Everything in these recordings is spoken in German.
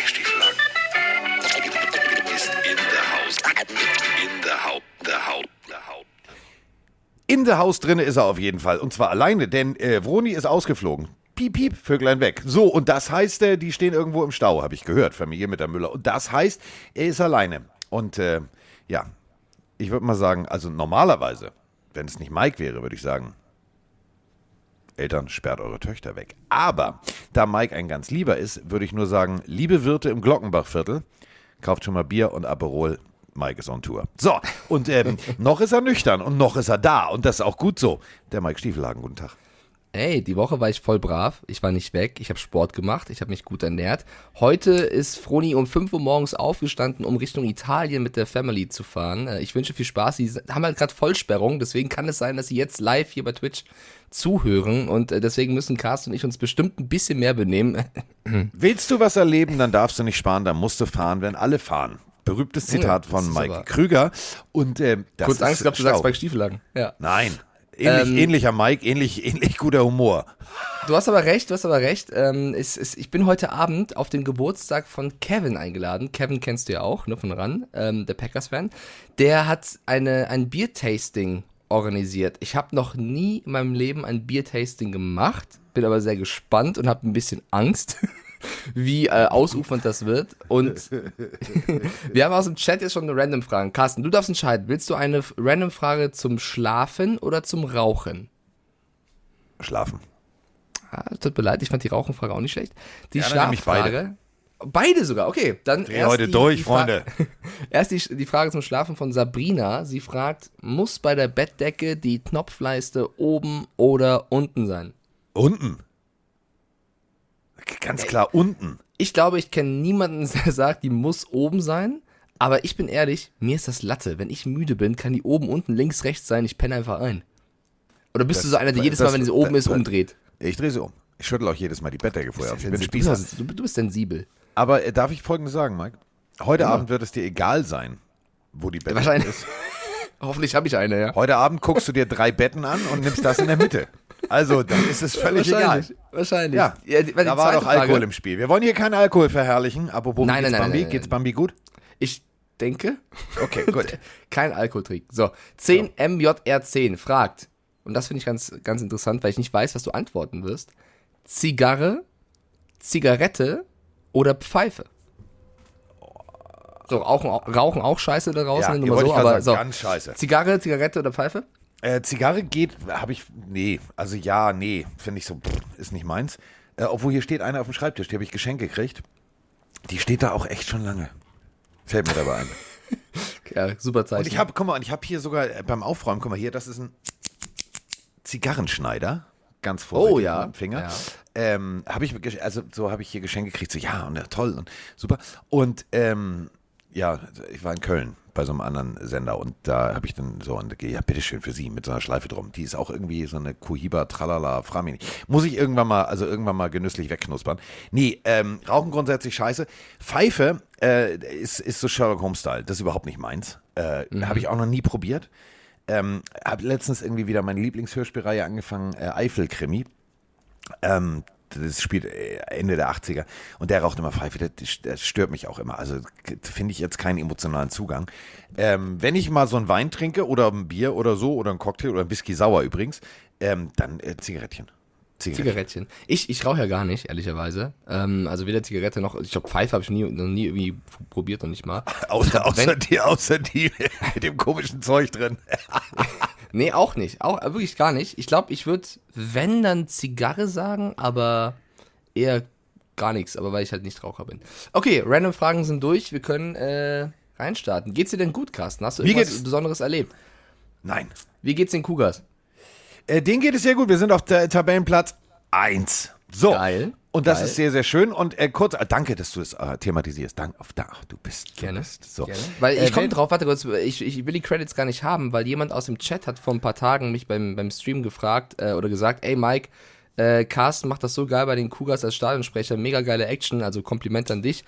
Mike Stieflagen ist in der Haus. In der Haut. Der Haut. Der Haut. In der Haus drinne ist er auf jeden Fall. Und zwar alleine, denn äh, Vroni ist ausgeflogen. Piep, piep, Vöglein weg. So, und das heißt, äh, die stehen irgendwo im Stau, habe ich gehört, Familie mit der Müller. Und das heißt, er ist alleine. Und äh, ja, ich würde mal sagen, also normalerweise, wenn es nicht Mike wäre, würde ich sagen, Eltern, sperrt eure Töchter weg. Aber da Mike ein ganz lieber ist, würde ich nur sagen, liebe Wirte im Glockenbachviertel, kauft schon mal Bier und Aperol. Mike ist on Tour. So, und ähm, noch ist er nüchtern und noch ist er da und das ist auch gut so. Der Mike Stiefelhagen, guten Tag. Ey, die Woche war ich voll brav. Ich war nicht weg. Ich habe Sport gemacht. Ich habe mich gut ernährt. Heute ist Froni um 5 Uhr morgens aufgestanden, um Richtung Italien mit der Family zu fahren. Äh, Ich wünsche viel Spaß. Sie haben halt gerade Vollsperrung. Deswegen kann es sein, dass sie jetzt live hier bei Twitch zuhören. Und äh, deswegen müssen Carsten und ich uns bestimmt ein bisschen mehr benehmen. Willst du was erleben, dann darfst du nicht sparen, dann musst du fahren, wenn alle fahren. Berühmtes Zitat Ja, von Mike Krüger. Und ähm, das Kurz Angst gehabt, du sagst bei Stiefelhagen. Ja. Nein. Ähnlich, Ähm, ähnlicher Mike, ähnlich, ähnlich guter Humor. Du hast aber recht, du hast aber recht. Ähm, es, es, ich bin heute Abend auf den Geburtstag von Kevin eingeladen. Kevin kennst du ja auch, ne, von RAN, ähm, der Packers-Fan. Der hat eine, ein Biertasting organisiert. Ich habe noch nie in meinem Leben ein Biertasting gemacht, bin aber sehr gespannt und habe ein bisschen Angst, wie äh, ausufernd das wird. Und wir haben aus dem Chat jetzt schon eine Random-Frage. Carsten, du darfst entscheiden. Willst du eine Random-Frage zum Schlafen oder zum Rauchen? Schlafen. Ah, tut mir leid, ich fand die Rauchenfrage auch nicht schlecht. Die Ja, Schlaffrage. Beide sogar, okay. Dann Dreh heute durch, Fra- Freunde. erst die, die Frage zum Schlafen von Sabrina. Sie fragt, muss bei der Bettdecke die Knopfleiste oben oder unten sein? Unten. Ganz klar, unten. Ich glaube, ich kenne niemanden, der sagt, die muss oben sein. Aber ich bin ehrlich, mir ist das Latte. Wenn ich müde bin, kann die oben, unten, links, rechts sein. Ich penne einfach ein. Oder bist Das- du so einer, der jedes das- Mal, wenn sie oben das- ist, umdreht? Ich drehe sie um. Ich schüttel auch jedes Mal die Bettdecke vorher. Ich bin du, Spießer. bist, du, du bist sensibel. Aber äh, darf ich Folgendes sagen, Mike? Heute Ja. Abend wird es dir egal sein, wo die Bettdecke Wahrscheinlich. ist. Hoffentlich habe ich eine, ja. Heute Abend guckst du dir drei Betten an und nimmst das in der Mitte. Also, dann ist es völlig egal. wahrscheinlich, Wahrscheinlich. Ja, die, da war doch Alkohol Frage- im Spiel. Wir wollen hier keinen Alkohol verherrlichen. Apropos, Nein, geht's nein, nein, Bambi? nein, Geht's nein. Bambi gut? Ich denke, Okay, gut. kein Alkohol trinken. So, 10MJR10 fragt, und das finde ich ganz, ganz interessant, weil ich nicht weiß, was du antworten wirst. Zigarre, Zigarette oder Pfeife? So, Rauchen, auch- Rauchen auch scheiße da draußen, Ja, nur hier mal wollte so, aber so. sagen, ganz scheiße. Zigarre, Zigarette oder Pfeife? Äh, Zigarre geht, habe ich, nee, also ja, nee, finde ich so, pff, ist nicht meins. Äh, obwohl hier steht einer auf dem Schreibtisch, die habe ich geschenkt gekriegt. Die steht da auch echt schon lange. Fällt mir dabei ein. Ja, super Zeichen. Und ich habe, guck mal, und ich habe hier sogar äh, beim Aufräumen, guck mal hier, das ist ein Zigarrenschneider. Ganz vorsichtig Oh, ja. mit dem Finger. Ja. Ähm, habe ich, also so habe ich hier Geschenke gekriegt, so ja, und ja, toll und super. Und ähm, ja, ich war in Köln bei so einem anderen Sender und da habe ich dann so, und, ja, bitteschön für Sie mit so einer Schleife drum. Die ist auch irgendwie so eine Cohiba, Tralala, Framini. Muss ich irgendwann mal, also irgendwann mal genüsslich wegknuspern. Nee, ähm, Rauchen grundsätzlich scheiße. Pfeife äh, ist, ist so Sherlock Holmes-Style. Das ist überhaupt nicht meins. Äh, Habe ich auch noch nie probiert. Ähm, habe letztens irgendwie wieder meine Lieblingshörspielreihe angefangen, äh, Eifel-Krimi. Ähm, das spielt äh, Ende der 80er und der raucht immer Pfeife, das, das stört mich auch immer. Also finde ich jetzt keinen emotionalen Zugang. Ähm, wenn ich mal so einen Wein trinke oder ein Bier oder so oder ein Cocktail oder ein Whisky sauer übrigens, ähm, dann äh, Zigarettchen. Zigarettchen. Ich, ich rauche ja gar nicht, ehrlicherweise. Ähm, also weder Zigarette noch, ich glaube, Pfeife habe ich nie, noch nie irgendwie probiert und nicht mal. Außer, außer, Wenn- die, außer die mit dem komischen Zeug drin. Nee, auch nicht. Auch äh, wirklich gar nicht. Ich glaube, ich würde, wenn dann Zigarre sagen, aber eher gar nichts, aber weil ich halt nicht Raucher bin. Okay, random Fragen sind durch. Wir können äh, reinstarten. Geht's dir denn gut, Carsten? Hast du Mir irgendwas geht's- Besonderes erlebt? Nein. Wie geht's den Kugas? Äh, denen geht es sehr gut. Wir sind auf der Tabellenplatz 1. So. Geil. Und das Geil. ist sehr, sehr schön. Und äh, kurz, äh, danke, dass du es äh, thematisierst. Danke, auf da, du bist. Du Gerne. Bist. So. Gerne. Weil Äh, ich komme drauf, warte kurz, ich, ich will die Credits gar nicht haben, weil jemand aus dem Chat hat vor ein paar Tagen mich beim, beim Stream gefragt äh, oder gesagt, ey Mike, äh, Carsten macht das so geil bei den Cougars als Stadionsprecher, mega geile Action, also Kompliment an dich.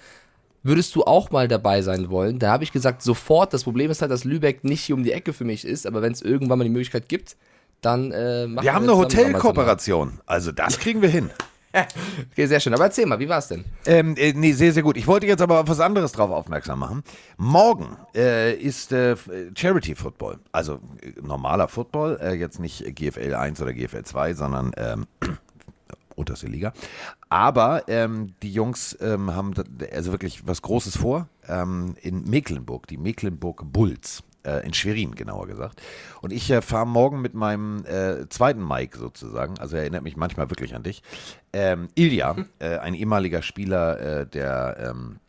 Würdest du auch mal dabei sein wollen? Da habe ich gesagt, sofort. Das Problem ist halt, dass Lübeck nicht hier um die Ecke für mich ist, aber wenn es irgendwann mal die Möglichkeit gibt, dann äh, machen Wir haben zusammen eine Hotelkooperation. Also das kriegen wir hin. Okay, sehr schön. Aber erzähl mal, wie war's denn? Ähm, äh, nee, sehr, sehr gut. Ich wollte jetzt aber auf was anderes drauf aufmerksam machen. Morgen äh, ist äh, Charity Football, also äh, normaler Football, äh, jetzt nicht GFL 1 oder GFL 2, sondern ähm, unterste Liga. Aber ähm, die Jungs ähm, haben also wirklich was Großes vor ähm, in Mecklenburg, die Mecklenburg Bulls. Äh, in Schwerin, genauer gesagt. Und ich äh, fahre morgen mit meinem äh, zweiten Mike sozusagen, also er erinnert mich manchmal wirklich an dich. Ähm, Ilja, äh, ein ehemaliger Spieler äh, der ähm,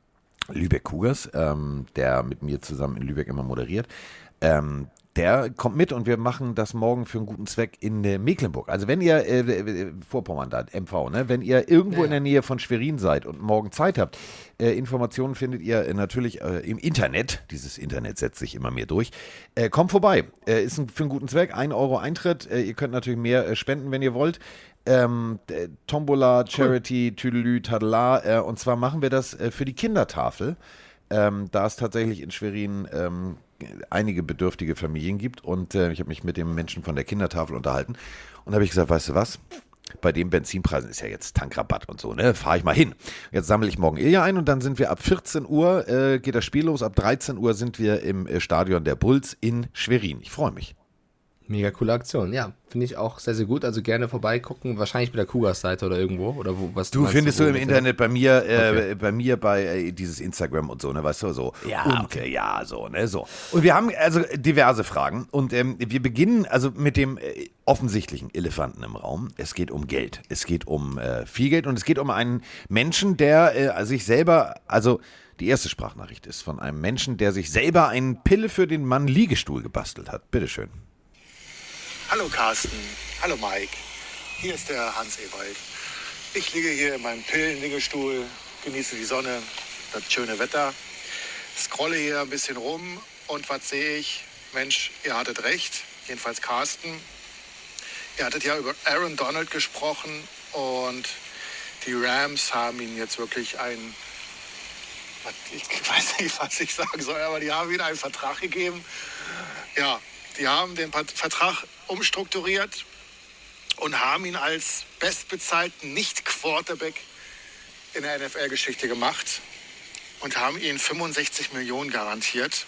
Lübeck Cougars, ähm, der mit mir zusammen in Lübeck immer moderiert. Ähm, der kommt mit und wir machen das morgen für einen guten Zweck in äh, Mecklenburg. Also wenn ihr, äh, Vorpommern da, MV, ne? wenn ihr irgendwo Ja, in der Nähe von Schwerin seid und morgen Zeit habt, äh, Informationen findet ihr äh, natürlich äh, im Internet. Dieses Internet setzt sich immer mehr durch. Äh, kommt vorbei. Ist ein, für einen guten Zweck. Ein Euro Eintritt. Ihr könnt natürlich mehr spenden, wenn ihr wollt. Ähm, äh, Tombola, Charity, Tüdelü, Tadela. Äh, und zwar machen wir das für die Kindertafel. Ähm, da es tatsächlich in Schwerin ähm, einige bedürftige Familien gibt. Und äh, ich habe mich mit dem Menschen von der Kindertafel unterhalten. Und habe ich gesagt, weißt du was? Bei den Benzinpreisen ist ja jetzt Tankrabatt und so, ne? Fahre ich mal hin. Jetzt sammle ich morgen Ilja ein und dann sind wir ab 14 Uhr, äh, geht das Spiel los. Ab 13 Uhr sind wir im äh, Stadion der Bulls in Schwerin. Ich freue mich. Mega coole Aktion. Ja, finde ich auch sehr, sehr gut. Also gerne vorbeigucken. Wahrscheinlich bei der Kugas-Seite oder irgendwo. Oder wo, was Du meinst findest du im Internet bei mir, äh, Okay. bei mir bei äh, dieses Instagram und so, ne, weißt du, so. Ja, und, okay. äh, ja, so, ne, so. Und wir haben also diverse Fragen und ähm, wir beginnen also mit dem äh, offensichtlichen Elefanten im Raum. Es geht um Geld. Es geht um äh, viel Geld und es geht um einen Menschen, der äh, sich selber, also die erste Sprachnachricht ist von einem Menschen, der sich selber einen Pille für den Mann Liegestuhl gebastelt hat. Bitteschön. Hallo Carsten, hallo Mike. Hier ist der Hans Ewald. Ich liege hier in meinem Pillenliegestuhl, genieße die Sonne, das schöne Wetter, scrolle hier ein bisschen rum und was sehe ich? Mensch, ihr hattet recht, jedenfalls Carsten. Ihr hattet ja über Aaron Donald gesprochen und die Rams haben ihn jetzt wirklich ein, ich weiß nicht, was ich sagen soll, aber die haben ihm einen Vertrag gegeben. Ja, die haben den Vertrag umstrukturiert und haben ihn als bestbezahlten Nicht-Quarterback in der NFL-Geschichte gemacht und haben ihn 65 Millionen garantiert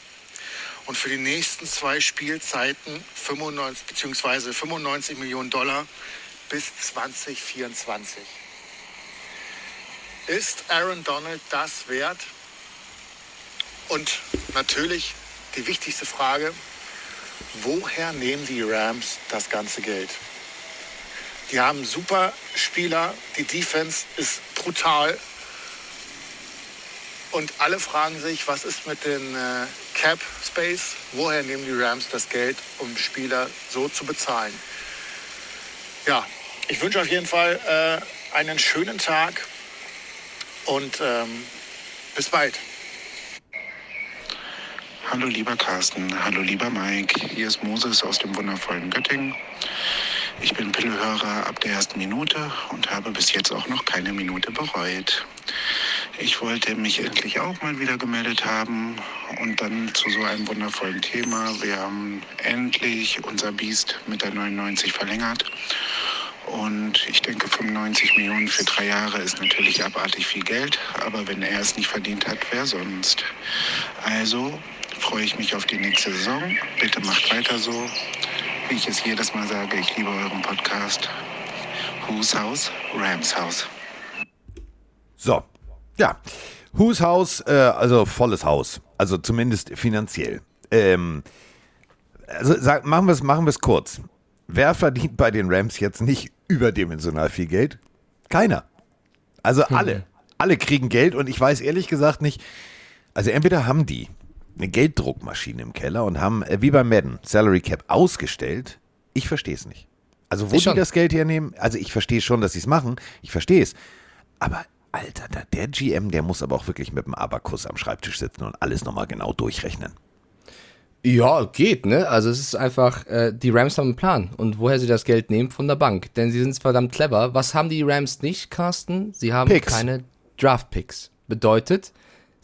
und für die nächsten zwei Spielzeiten 95 bzw. 95 Millionen Dollar bis 2024. Ist Aaron Donald das wert? Und natürlich die wichtigste Frage, woher nehmen die Rams das ganze Geld? Die haben super Spieler, die Defense ist brutal. Und alle fragen sich, was ist mit den äh, Cap Space? Woher nehmen die Rams das Geld, um Spieler so zu bezahlen? Ja, ich wünsche auf jeden Fall äh, einen schönen Tag und ähm, bis bald. Hallo lieber Carsten, hallo lieber Mike, hier ist Moses aus dem wundervollen Göttingen. Ich bin Pillehörer ab der ersten Minute und habe bis jetzt auch noch keine Minute bereut. Ich wollte mich endlich auch mal wieder gemeldet haben und dann zu so einem wundervollen Thema. Wir haben endlich unser Biest mit der 99 verlängert. Und ich denke, 95 Millionen für drei Jahre ist natürlich abartig viel Geld. Aber wenn er es nicht verdient hat, wer sonst? Also freue ich mich auf die nächste Saison. Bitte macht weiter so. Wie ich es jedes Mal sage, ich liebe euren Podcast. Whose House? Rams House. So, ja. Whose House, äh, also volles Haus. Also zumindest finanziell. Ähm, also sag, machen wir es machen wir's kurz. Wer verdient bei den Rams jetzt nicht überdimensional viel Geld? Keiner. Also alle. Alle kriegen Geld und ich weiß ehrlich gesagt nicht, also entweder haben die eine Gelddruckmaschine im Keller und haben, äh, wie bei Madden, Salary Cap ausgestellt. Ich verstehe es nicht. Also wo Ich die schon. das Geld hernehmen, also ich verstehe schon, dass sie es machen. Ich verstehe es. Aber Alter, da, der GM, der muss aber auch wirklich mit dem Abakus am Schreibtisch sitzen und alles nochmal genau durchrechnen. Ja, geht, ne? Also es ist einfach, äh, die Rams haben einen Plan. Und woher sie das Geld nehmen? Von der Bank. Denn sie sind verdammt clever. Was haben die Rams nicht, Carsten? Sie haben Picks. keine Draft-Picks. Bedeutet,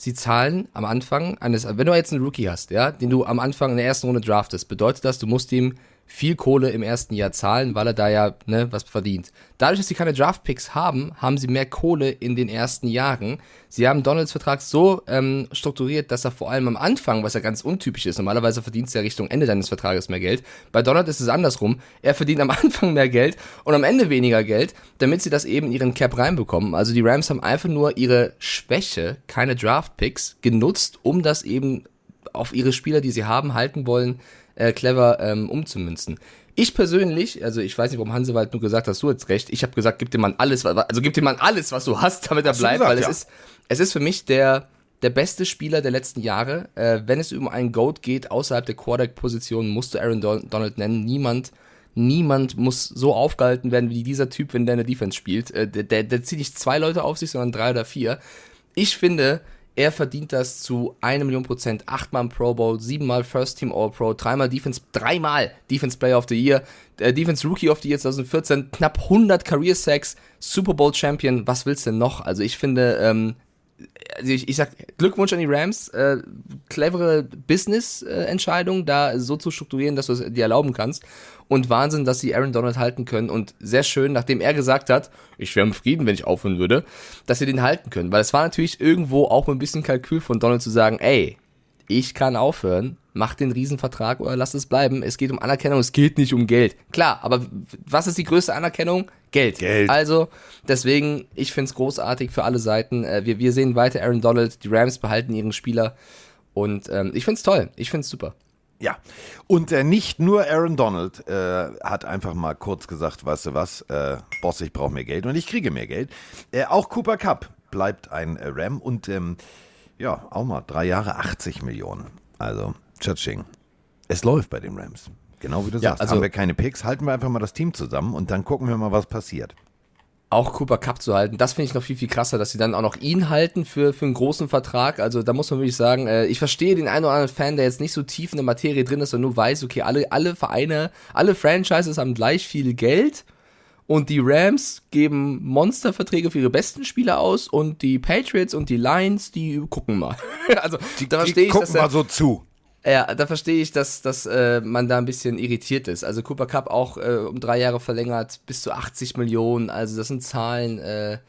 sie zahlen am Anfang eines, wenn du jetzt einen Rookie hast, ja, den du am Anfang in der ersten Runde draftest, bedeutet das, du musst ihm viel Kohle im ersten Jahr zahlen, weil er da ja ne, was verdient. Dadurch, dass sie keine Draftpicks haben, haben sie mehr Kohle in den ersten Jahren. Sie haben Donalds Vertrag so ähm, strukturiert, dass er vor allem am Anfang, was ja ganz untypisch ist, normalerweise verdienst du ja Richtung Ende deines Vertrages mehr Geld. Bei Donald ist es andersrum. Er verdient am Anfang mehr Geld und am Ende weniger Geld, damit sie das eben in ihren Cap reinbekommen. Also die Rams haben einfach nur ihre Schwäche, keine Draftpicks, genutzt, um das eben auf ihre Spieler, die sie haben, halten wollen, äh, clever ähm, umzumünzen. Ich persönlich, also ich weiß nicht, warum Hansewald nur gesagt hast, du jetzt recht. Ich habe gesagt, gib dem Mann alles, also gib dem Mann alles, was du hast, damit er Hast bleibt, gesagt, weil es ja. ist, es ist für mich der der beste Spieler der letzten Jahre. Äh, wenn es um einen Goat geht außerhalb der Quarterback-Position, musst du Aaron Don Donald nennen. Niemand, niemand muss so aufgehalten werden wie dieser Typ, wenn der in der Defense spielt. Äh, der, der, der zieht nicht zwei Leute auf sich, sondern drei oder vier. Ich finde, er verdient das zu einer Million Prozent. Achtmal Pro Bowl, siebenmal First Team All Pro, dreimal Defense, dreimal Defense Player of the Year, äh, Defense Rookie of the Year 2014, knapp 100 Career Sacks, Super Bowl Champion. Was willst du denn noch? Also ich finde, ähm, also ich, ich sag Glückwunsch an die Rams, äh, clevere Business-Entscheidung, da so zu strukturieren, dass du es dir erlauben kannst. Und Wahnsinn, dass sie Aaron Donald halten können. Und sehr schön, nachdem er gesagt hat, ich wäre im Frieden, wenn ich aufhören würde, dass sie den halten können. Weil es war natürlich irgendwo auch ein bisschen Kalkül von Donald zu sagen, ey, ich kann aufhören, mach den Riesenvertrag oder lass es bleiben. Es geht um Anerkennung, es geht nicht um Geld. Klar, aber was ist die größte Anerkennung? Geld. Geld. Also, deswegen, ich find's großartig für alle Seiten. Äh, Wir, wir sehen weiter Aaron Donald, die Rams behalten ihren Spieler. Und ähm, ich find's toll. Ich find's super. Ja, und äh, nicht nur Aaron Donald äh, hat einfach mal kurz gesagt, weißt du was, äh, Boss, ich brauche mehr Geld und ich kriege mehr Geld. Äh, auch Cooper Cup bleibt ein äh, Ram und ähm, ja, auch mal drei Jahre 80 Millionen. Also, Tschatsching. Es läuft bei den Rams. Genau wie du Ja, sagst. also- Haben wir keine Picks, halten wir einfach mal das Team zusammen und dann gucken wir mal, was passiert. Auch Cooper Cup zu halten, das finde ich noch viel, viel krasser, dass sie dann auch noch ihn halten für, für einen großen Vertrag. Also da muss man wirklich sagen, äh, ich verstehe den einen oder anderen Fan, der jetzt nicht so tief in der Materie drin ist und nur weiß, okay, alle, alle Vereine, alle Franchises haben gleich viel Geld und die Rams geben Monsterverträge für ihre besten Spieler aus und die Patriots und die Lions, die gucken mal. also da verstehe ich, gucken mal so zu. Ja, da verstehe ich, dass, dass äh, man da ein bisschen irritiert ist. Also Cooper Cup auch äh, um drei Jahre verlängert, bis zu 80 Millionen. Also das sind Zahlen. Äh,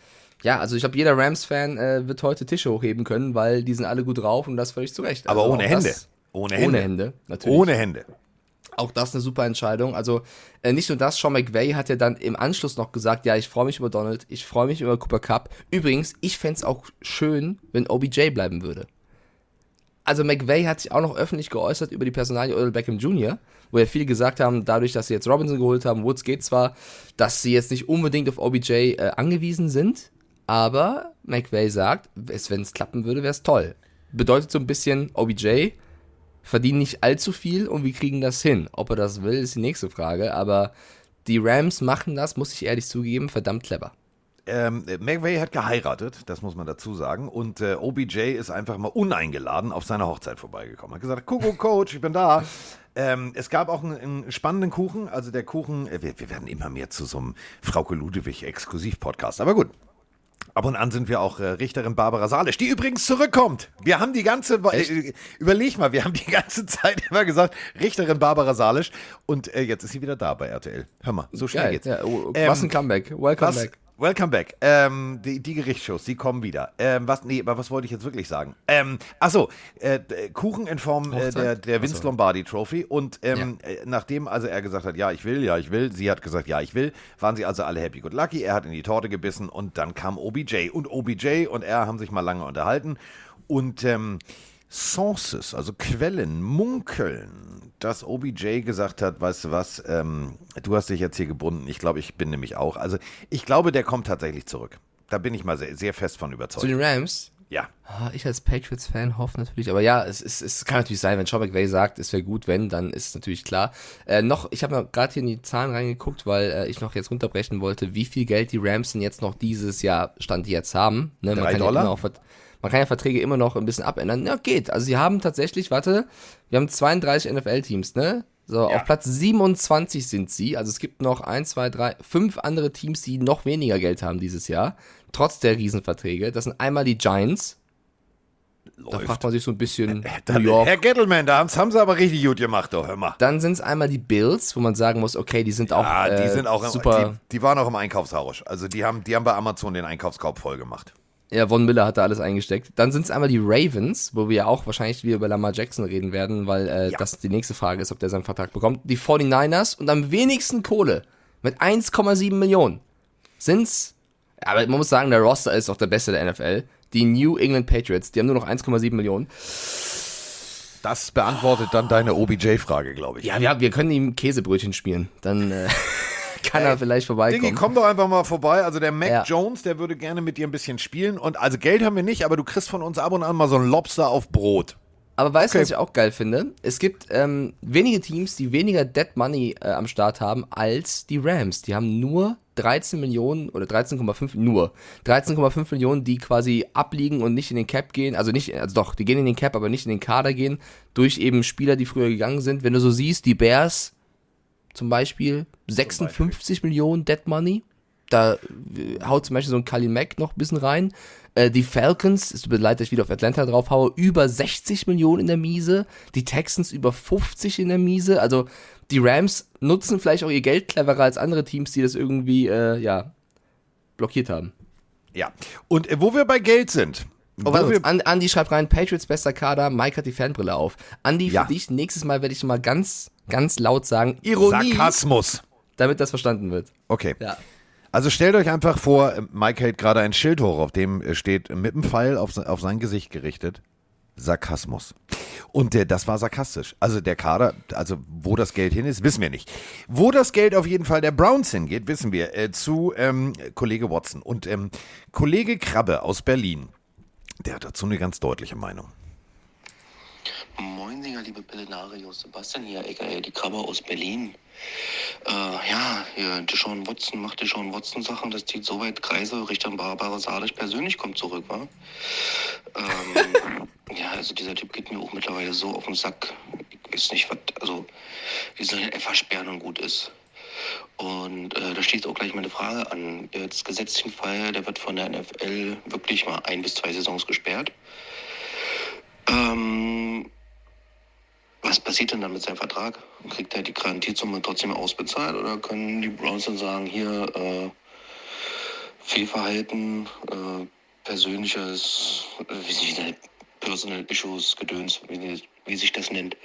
ja, also ich glaube, jeder Rams-Fan äh, wird heute Tische hochheben können, weil die sind alle gut drauf und das völlig zu Recht. Aber Also ohne Hände. Das, Ohne ohne Hände. Hände, natürlich. Ohne Hände. Auch das eine super Entscheidung. Also äh, nicht nur das, Sean McVay hat ja dann im Anschluss noch gesagt, ja, ich freue mich über Donald, ich freue mich über Cooper Cup. Übrigens, ich fänd's es auch schön, wenn OBJ bleiben würde. Also McVay hat sich auch noch öffentlich geäußert über die Personalie Odell Beckham Jr., wo ja viele gesagt haben, dadurch, dass sie jetzt Robinson geholt haben, Woods geht zwar, dass sie jetzt nicht unbedingt auf OBJ äh, angewiesen sind, aber McVay sagt, wenn es klappen würde, wäre es toll. Bedeutet so ein bisschen, OBJ verdienen nicht allzu viel und wir kriegen das hin. Ob er das will, ist die nächste Frage, aber die Rams machen das, muss ich ehrlich zugeben, verdammt clever. Ähm, McVay hat geheiratet, das muss man dazu sagen. Und äh, OBJ ist einfach mal uneingeladen auf seiner Hochzeit vorbeigekommen. Hat gesagt, Kuckuck, Coach, ich bin da. Ähm, es gab auch einen, einen spannenden Kuchen. Also der Kuchen, äh, wir, wir werden immer mehr zu so einem Frauke Ludewig Exklusiv-Podcast. Aber gut. Ab und an sind wir auch äh, Richterin Barbara Salisch, die übrigens zurückkommt. Wir haben die ganze, äh, überleg mal, wir haben die ganze Zeit immer gesagt, Richterin Barbara Salisch. Und äh, jetzt ist sie wieder da bei RTL. Hör mal, so schnell Geil. geht's. Ja, oh, Ähm, was ein Comeback. Welcome back. Welcome back. Ähm, die, die Gerichtsshows, die kommen wieder. Ähm, was, nee, aber was wollte ich jetzt wirklich sagen? Ähm, achso, äh, Kuchen in Form äh, der, der Vince. Lombardi Trophy. Und ähm, äh, nachdem also er gesagt hat, ja, ich will, ja, ich will, sie hat gesagt, ja, ich will, waren sie also alle happy good lucky. Er hat in die Torte gebissen und dann kam OBJ. Und OBJ und er haben sich mal lange unterhalten. Und ähm, Sources, also Quellen, munkeln, dass OBJ gesagt hat, weißt du was, ähm, du hast dich jetzt hier gebunden. Ich glaube, ich bin nämlich auch. Also ich glaube, der kommt tatsächlich zurück. Da bin ich mal sehr, sehr fest von Zu überzeugt. den Rams. Ja. Ah, Ich als Patriots-Fan hoffe natürlich, aber ja, es, es, es kann natürlich sein, wenn Sean McVay sagt, es wäre gut, wenn, dann ist es natürlich klar. Äh, noch, ich habe gerade hier in die Zahlen reingeguckt, weil äh, ich noch jetzt runterbrechen wollte, wie viel Geld die Rams denn jetzt noch dieses Jahr Stand jetzt haben. Ne, man, Drei kann ja Dollar? immer auch, man kann ja Verträge immer noch ein bisschen abändern. Ja, geht. Also sie haben tatsächlich, warte, wir haben 32 NFL-Teams, ne? So, auf Platz 27 sind sie. Also es gibt noch ein, zwei, drei, fünf andere Teams, die noch weniger Geld haben dieses Jahr, trotz der Riesenverträge. Das sind einmal die Giants, Da Läuft. fragt man sich so ein bisschen New Dann, York. Herr Gettleman, da haben sie aber richtig gut gemacht, doch, hör mal. Dann sind es einmal die Bills, wo man sagen muss, okay, die sind auch, Ah, die äh, sind auch im, super. Die, die waren auch im Einkaufsrausch. Also die haben, die haben bei Amazon den Einkaufskorb voll gemacht. Ja, Von Miller hat da alles eingesteckt. Dann sind es einmal die Ravens, wo wir ja auch wahrscheinlich wieder über Lamar Jackson reden werden, weil äh, Ja. das die nächste Frage ist, ob der seinen Vertrag bekommt. Die 49ers und am wenigsten Kohle mit 1,7 Millionen sind's. Aber man muss sagen, der Roster ist auch der beste der NFL. Die New England Patriots, die haben nur noch 1,7 Millionen. Das beantwortet dann deine OBJ-Frage, glaube ich. Ja, wir, wir können ihm Käsebrötchen spielen. Dann äh, kann er vielleicht vorbeikommen. Diggi, komm doch einfach mal vorbei. Also der Mac Ja. Jones, der würde gerne mit dir ein bisschen spielen. Und also Geld haben wir nicht, aber du kriegst von uns ab und an mal so einen Lobster auf Brot. Aber weißt du, Okay. was ich auch geil finde? Es gibt ähm, wenige Teams, die weniger Dead Money äh, am Start haben als die Rams. Die haben nur 13 Millionen oder 13,5 nur 13,5 Millionen, die quasi abliegen und nicht in den Cap gehen. Also nicht, also doch, die gehen in den Cap, aber nicht in den Kader gehen durch eben Spieler, die früher gegangen sind. Wenn du so siehst, die Bears zum Beispiel 56 Millionen Dead Money. Da äh, haut zum Beispiel so ein Kalin Mack noch ein bisschen rein. Äh, die Falcons, es tut mir leid, dass ich wieder auf Atlanta drauf haue, über 60 Millionen in der Miese. Die Texans über 50 in der Miese. Also die Rams nutzen vielleicht auch ihr Geld cleverer als andere Teams, die das irgendwie, äh, ja, blockiert haben. Ja. Und äh, wo wir bei Geld sind. Oh, warte, kurz. Andi schreibt rein, Patriots bester Kader, Mike hat die Fanbrille auf. Andi, für Ja. dich, nächstes Mal werde ich mal ganz, ganz laut sagen, Ironie, Sarkasmus. damit das verstanden wird. Okay. Ja. Also stellt euch einfach vor, Mike hält gerade ein Schild hoch, auf dem steht mit dem Pfeil auf, auf sein Gesicht gerichtet. Sarkasmus. Und der, das war sarkastisch. Also der Kader, also wo das Geld hin ist, wissen wir nicht. Wo das Geld auf jeden Fall der Browns hingeht, wissen wir. Äh, zu ähm, Kollege Watson. Und ähm, Kollege Krabbe aus Berlin, der hat dazu eine ganz deutliche Meinung. Moin, liebe Pillenarios. Sebastian hier, aka die Krabbe aus Berlin. Äh, ja, hier, Deshaun Watson macht Deshaun Watson Sachen, das zieht so weit Kreise, Richtung Barbara Salisch persönlich kommt zurück, wa? Ähm, ja, also dieser Typ geht mir auch mittlerweile so auf den Sack. Ich weiß nicht, was, also, wie soll er einfach sperren und gut ist. Und äh, da steht auch gleich meine Frage an. Jetzt gesetzlichen Fall, der wird von der NFL wirklich mal ein bis zwei Saisons gesperrt. Ähm, was passiert denn dann mit seinem Vertrag? Kriegt er die Garantiesumme trotzdem ausbezahlt oder können die Browns dann sagen, hier äh, Fehlverhalten, äh, persönliches, äh, wie sich das Personal Issues, Gedöns, wie, wie sich das nennt,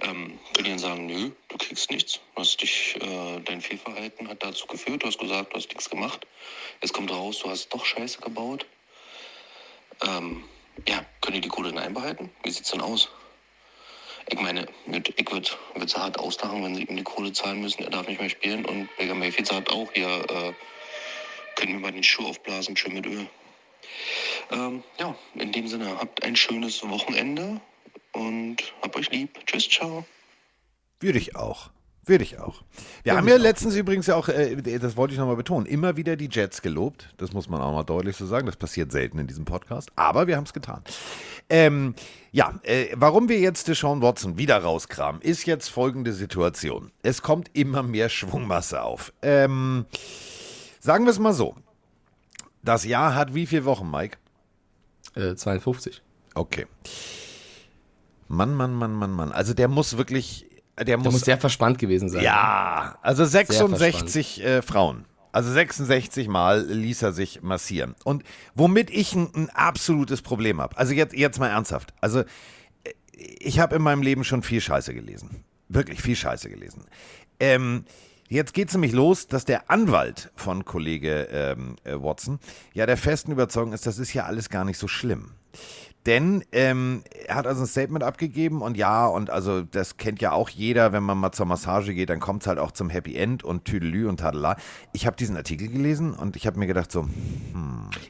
ähm, können dann sagen, nö, du kriegst nichts. Hast dich, äh, dein Fehlverhalten hat dazu geführt, du hast gesagt, du hast nichts gemacht. Jetzt kommt raus, du hast doch Scheiße gebaut. Ähm, ja, können die die Kohle dann einbehalten? Wie sieht's denn aus? Ich meine, mit, ich würde würd hart auslachen, wenn sie ihm die Kohle zahlen müssen. Er darf nicht mehr spielen. Und Baker Mayfield sagt auch hier, äh, können wir mal den Schuh aufblasen, schön mit Öl. Ähm, ja, in dem Sinne, habt ein schönes Wochenende und habt euch lieb. Tschüss, ciao. Würde ich auch. Würde ich auch. Wir haben ja letztens übrigens ja auch, äh, das wollte ich nochmal betonen, immer wieder die Jets gelobt. Das muss man auch mal deutlich so sagen. Das passiert selten in diesem Podcast. Aber wir haben es getan. Ähm, ja, äh, warum wir jetzt Deshaun Watson wieder rauskramen, ist jetzt folgende Situation. Es kommt immer mehr Schwungmasse auf. Ähm, sagen wir es mal so. Das Jahr hat wie viele Wochen, Mike? Äh, 52. Okay. Mann, Mann, Mann, Mann, Mann. Also der muss wirklich, der Der muss muss sehr verspannt gewesen sein. ja, also 66 äh, Frauen. Also 66 Mal ließ er sich massieren. Und womit ich ein, ein absolutes Problem habe. Also jetzt, jetzt mal ernsthaft. Also äh, ich habe in meinem Leben schon viel Scheiße gelesen. Wirklich viel Scheiße gelesen. Ähm, jetzt geht es nämlich los, dass der Anwalt von Kollege ähm, äh, Watson ja der festen Überzeugung ist, das ist ja alles gar nicht so schlimm. Denn ähm, er hat also ein Statement abgegeben und ja, und also das kennt ja auch jeder, wenn man mal zur Massage geht, dann kommt es halt auch zum Happy End und Tüdelü und Tadala. Ich habe diesen Artikel gelesen und ich habe mir gedacht so,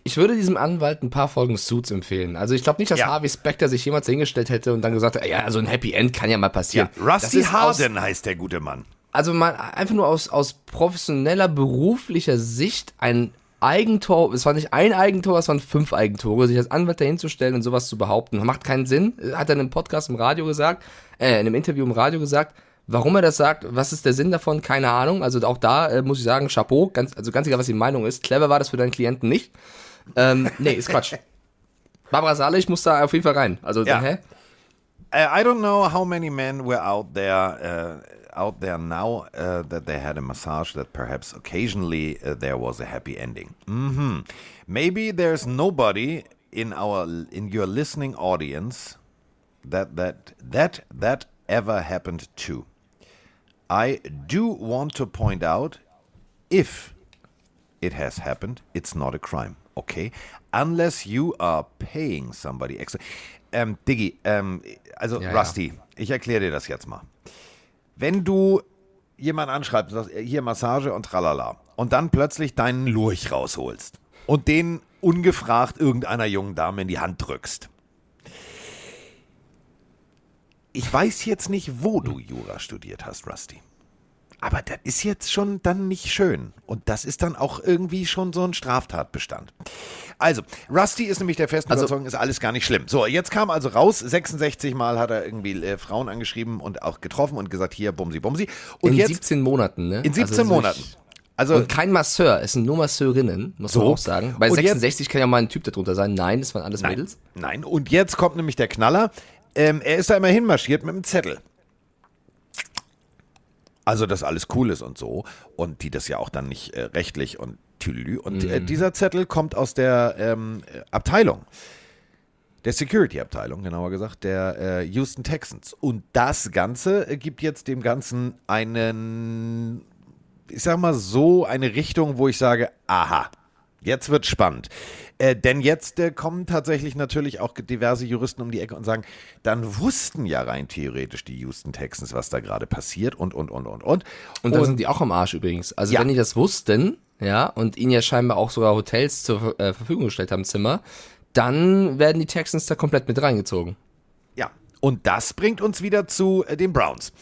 Ich würde diesem Anwalt ein paar Folgen Suits empfehlen. Also ich glaube nicht, dass Ja. Harvey Specter sich jemals hingestellt hätte und dann gesagt hat, ja, also ein Happy End kann ja mal passieren. ja, Rusty Harden heißt der gute Mann. also mal einfach nur aus, aus professioneller, beruflicher Sicht ein Eigentor, es war nicht ein Eigentor, es waren fünf Eigentore, sich als Anwalt dahinzustellen und sowas zu behaupten, macht keinen Sinn. Hat er in einem Podcast im Radio gesagt, äh, in einem Interview im Radio gesagt, warum er das sagt, was ist der Sinn davon, keine Ahnung. Also auch da äh, muss ich sagen, Chapeau, ganz, also ganz egal, was die Meinung ist. Clever war das für deinen Klienten nicht. Ähm, nee, ist Quatsch. Barbara Salisch muss da auf jeden Fall rein. Also, Ja. hä? I don't know how many men were out there uh, out there now uh, that they had a massage that perhaps occasionally uh, there was a happy ending. hmm Maybe there's nobody in our in your listening audience that that that that ever happened to. I do want to point out if it has happened, it's not a crime, okay? Unless you are paying somebody extra. Ähm, Diggi, ähm, also Ja, ja. Rusty, ich erkläre dir das jetzt mal. Wenn du jemanden anschreibst und sagst, äh, hier Massage und tralala, und dann plötzlich deinen Lurch rausholst und den ungefragt irgendeiner jungen Dame in die Hand drückst. Ich weiß jetzt nicht, wo du Jura studiert hast, Rusty. Aber das ist jetzt schon dann nicht schön. Und das ist dann auch irgendwie schon so ein Straftatbestand. Also, Rusty ist nämlich der festen Also- Überzeugung, ist alles gar nicht schlimm. So, jetzt kam also raus, 66 Mal hat er irgendwie äh, Frauen angeschrieben und auch getroffen und gesagt, hier, bumsi, bumsi. Und In jetzt 17 Monaten, ne? in 17 Also, Monaten. Also, Und kein Masseur, es sind nur Masseurinnen, muss man So. auch sagen. Bei Und jetzt- 66 kann ja mal ein Typ darunter sein. Nein, das waren alles nein, Mädels. nein, und jetzt kommt nämlich der Knaller. Ähm, er ist da immer hinmarschiert mit einem Zettel. Also, dass alles cool ist und so. Und die das ja auch dann nicht äh, rechtlich und tülülü. Und äh, dieser Zettel kommt aus der ähm, äh, Abteilung. Der Security-Abteilung, genauer gesagt, der äh, Houston Texans. Und das Ganze äh, gibt jetzt dem Ganzen einen, ich sag mal so, eine Richtung, wo ich sage, aha, jetzt wird spannend. Äh, denn jetzt äh, kommen tatsächlich natürlich auch diverse Juristen um die Ecke und sagen, dann wussten ja rein theoretisch die Houston Texans, was da gerade passiert und, und, und, und, und. Und da sind die auch am Arsch übrigens. Also Ja. wenn die das wussten, ja, und ihnen ja scheinbar auch sogar Hotels zur äh, Verfügung gestellt haben, Zimmer, dann werden die Texans da komplett mit reingezogen. Ja, und das bringt uns wieder zu äh, den Browns.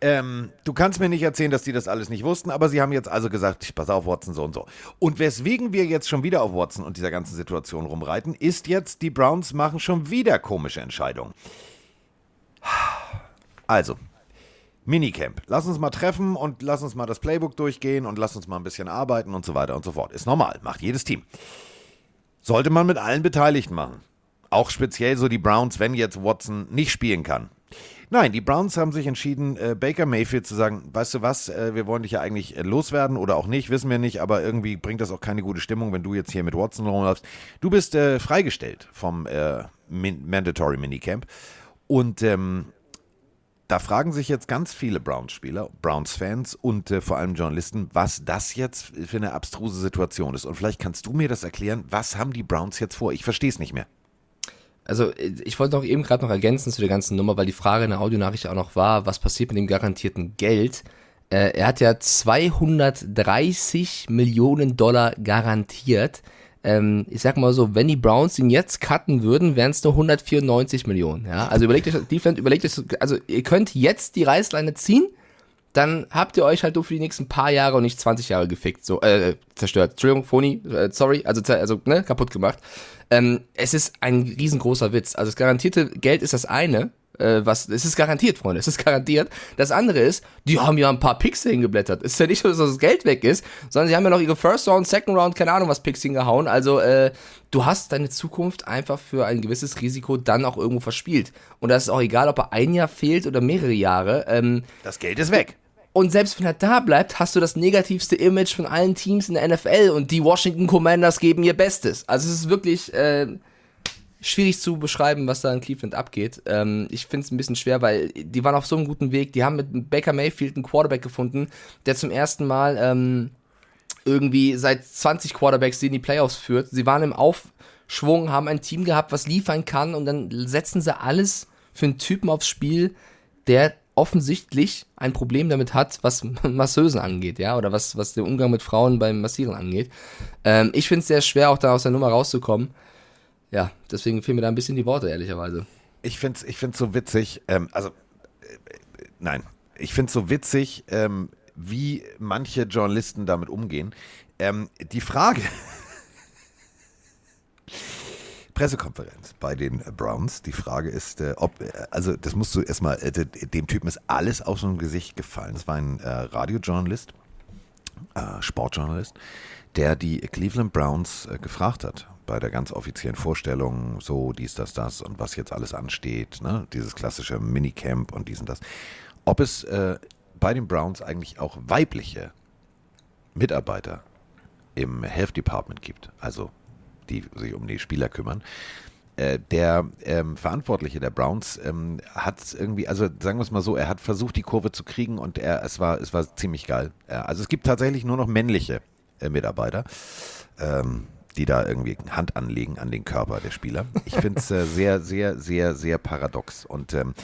Ähm, du kannst mir nicht erzählen, dass die das alles nicht wussten, aber sie haben jetzt also gesagt, pass auf, Watson, so und so. Und weswegen wir jetzt schon wieder auf Watson und dieser ganzen Situation rumreiten, ist jetzt, die Browns machen schon wieder komische Entscheidungen. Also, Minicamp. Lass uns mal treffen und lass uns mal das Playbook durchgehen und lass uns mal ein bisschen arbeiten und so weiter und so fort. Ist normal, macht jedes Team. Sollte man mit allen Beteiligten machen. Auch speziell so die Browns, wenn jetzt Watson nicht spielen kann. Nein, die Browns haben sich entschieden, äh, Baker Mayfield zu sagen, weißt du was, äh, wir wollen dich ja eigentlich äh, loswerden oder auch nicht, wissen wir nicht, aber irgendwie bringt das auch keine gute Stimmung, wenn du jetzt hier mit Watson rumläufst. Du bist äh, freigestellt vom äh, Min Mandatory Minicamp. Und ähm, da fragen sich jetzt ganz viele Browns-Spieler, Browns-Fans und äh, vor allem Journalisten, was das jetzt für eine abstruse Situation ist. Und vielleicht kannst du mir das erklären, was haben die Browns jetzt vor? Ich verstehe es nicht mehr. Also äh, ich wollte noch eben gerade noch ergänzen zu der ganzen Nummer, weil die Frage in der Audionachricht auch noch war, was passiert mit dem garantierten Geld. Äh, er hat ja 230 Millionen Dollar garantiert. Ähm, ich sag mal so, wenn die Browns ihn jetzt cutten würden, wären es nur 194 Millionen. Ja? Also überlegt euch, Defense, überlegt euch, also ihr könnt jetzt die Reißleine ziehen, dann habt ihr euch halt nur für die nächsten paar Jahre und nicht 20 Jahre gefickt, so, äh, zerstört. Entschuldigung, Phony, äh, sorry, also, also, ne, kaputt gemacht. Ähm, es ist ein riesengroßer Witz. Also das garantierte Geld ist das eine, äh, was, es ist garantiert, Freunde, es ist garantiert. Das andere ist, die haben ja ein paar Picks hingeblättert. Es ist ja nicht so, dass das Geld weg ist, sondern sie haben ja noch ihre First Round, Second Round, keine Ahnung was Picks hingehauen. Also, äh, du hast deine Zukunft einfach für ein gewisses Risiko dann auch irgendwo verspielt. Und das ist auch egal, ob er ein Jahr fehlt oder mehrere Jahre. Ähm, Das Geld ist weg. Und selbst wenn er da bleibt, hast du das negativste Image von allen Teams in der NFL und die Washington Commanders geben ihr Bestes. Also es ist wirklich äh, schwierig zu beschreiben, was da in Cleveland abgeht. Ähm, ich finde es ein bisschen schwer, weil die waren auf so einem guten Weg. Die haben mit Baker Mayfield einen Quarterback gefunden, der zum ersten Mal ähm, irgendwie seit 20 Quarterbacks in die Playoffs führt. Sie waren im Aufschwung, haben ein Team gehabt, was liefern kann und dann setzen sie alles für einen Typen aufs Spiel, der offensichtlich ein Problem damit hat, was Masseusen angeht, ja, oder was, was den Umgang mit Frauen beim Massieren angeht. Ähm, ich finde es sehr schwer, auch da aus der Nummer rauszukommen. Ja, deswegen fehlen mir da ein bisschen die Worte, ehrlicherweise. Ich finde es ich find's so witzig, ähm, also, äh, nein, ich finde es so witzig, ähm, wie manche Journalisten damit umgehen. Ähm, die Frage, Pressekonferenz bei den äh, Browns, die Frage ist, äh, ob, äh, also das musst du erstmal, de- dem Typen ist alles aus dem Gesicht gefallen. Das war ein Radiojournalist, Sportjournalist, der die Cleveland Browns gefragt hat. bei der ganz offiziellen Vorstellung, so dies, das, das und was jetzt alles ansteht, ne? dieses klassische Minicamp und dies und das, ob es äh, bei den Browns eigentlich auch weibliche Mitarbeiter im Health Department gibt, also die sich um die Spieler kümmern. Äh, der ähm, Verantwortliche der Browns ähm, hat irgendwie, also sagen wir es mal so, er hat versucht, die Kurve zu kriegen und er, es war, es war ziemlich geil. Ja, also es gibt tatsächlich nur noch männliche äh, Mitarbeiter. Ähm, die da irgendwie Hand anlegen an den Körper der Spieler. Ich finde es äh, sehr, sehr, sehr, sehr paradox. Und ähm,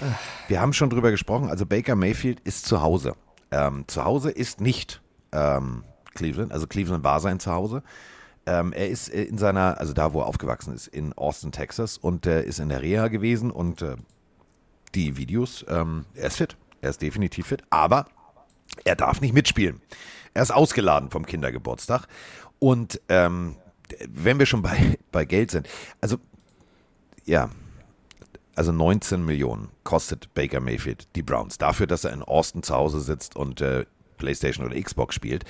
wir haben schon drüber gesprochen, also Baker Mayfield ist zu Hause. Ähm, zu Hause ist nicht ähm, Cleveland, also Cleveland war sein Zuhause. Ähm, er ist äh, in seiner, also da, wo er aufgewachsen ist, in Austin, Texas und äh, ist in der Reha gewesen und äh, die Videos, ähm, er ist fit, er ist definitiv fit, aber er darf nicht mitspielen. Er ist ausgeladen vom Kindergeburtstag und ähm, wenn wir schon bei, bei Geld sind, also ja, also 19 Millionen kostet Baker Mayfield die Browns dafür, dass er in Austin zu Hause sitzt und äh, PlayStation oder Xbox spielt.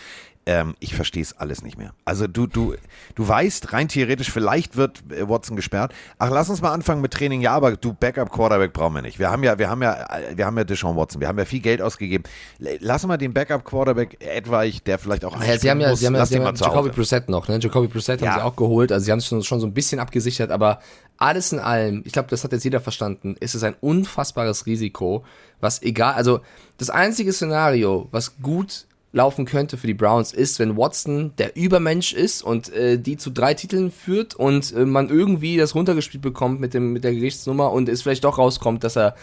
Ähm, ich verstehe es alles nicht mehr. Also du, du, du weißt, rein theoretisch, vielleicht wird äh, Watson gesperrt. Ach, lass uns mal anfangen mit Training. Ja, aber du, Backup Quarterback brauchen wir nicht. Wir haben ja, wir haben ja, äh, wir haben ja Deshaun Watson. Wir haben ja viel Geld ausgegeben. Lass mal den Backup Quarterback etwaig, der vielleicht auch Ja, sie haben ja, muss, sie haben ja, sie haben ja Jacoby. Brissett noch, ne? Jacoby Brissett Ja. haben sie auch geholt, also sie haben es schon, schon so ein bisschen abgesichert, aber alles in allem, ich glaube, das hat jetzt jeder verstanden, ist es ein unfassbares Risiko, was egal, also das einzige Szenario, was gut laufen könnte für die Browns ist, wenn Watson der Übermensch ist und äh, die zu drei Titeln führt und äh, man irgendwie das runtergespielt bekommt mit dem mit der Gerichtsnummer und es vielleicht doch rauskommt, dass er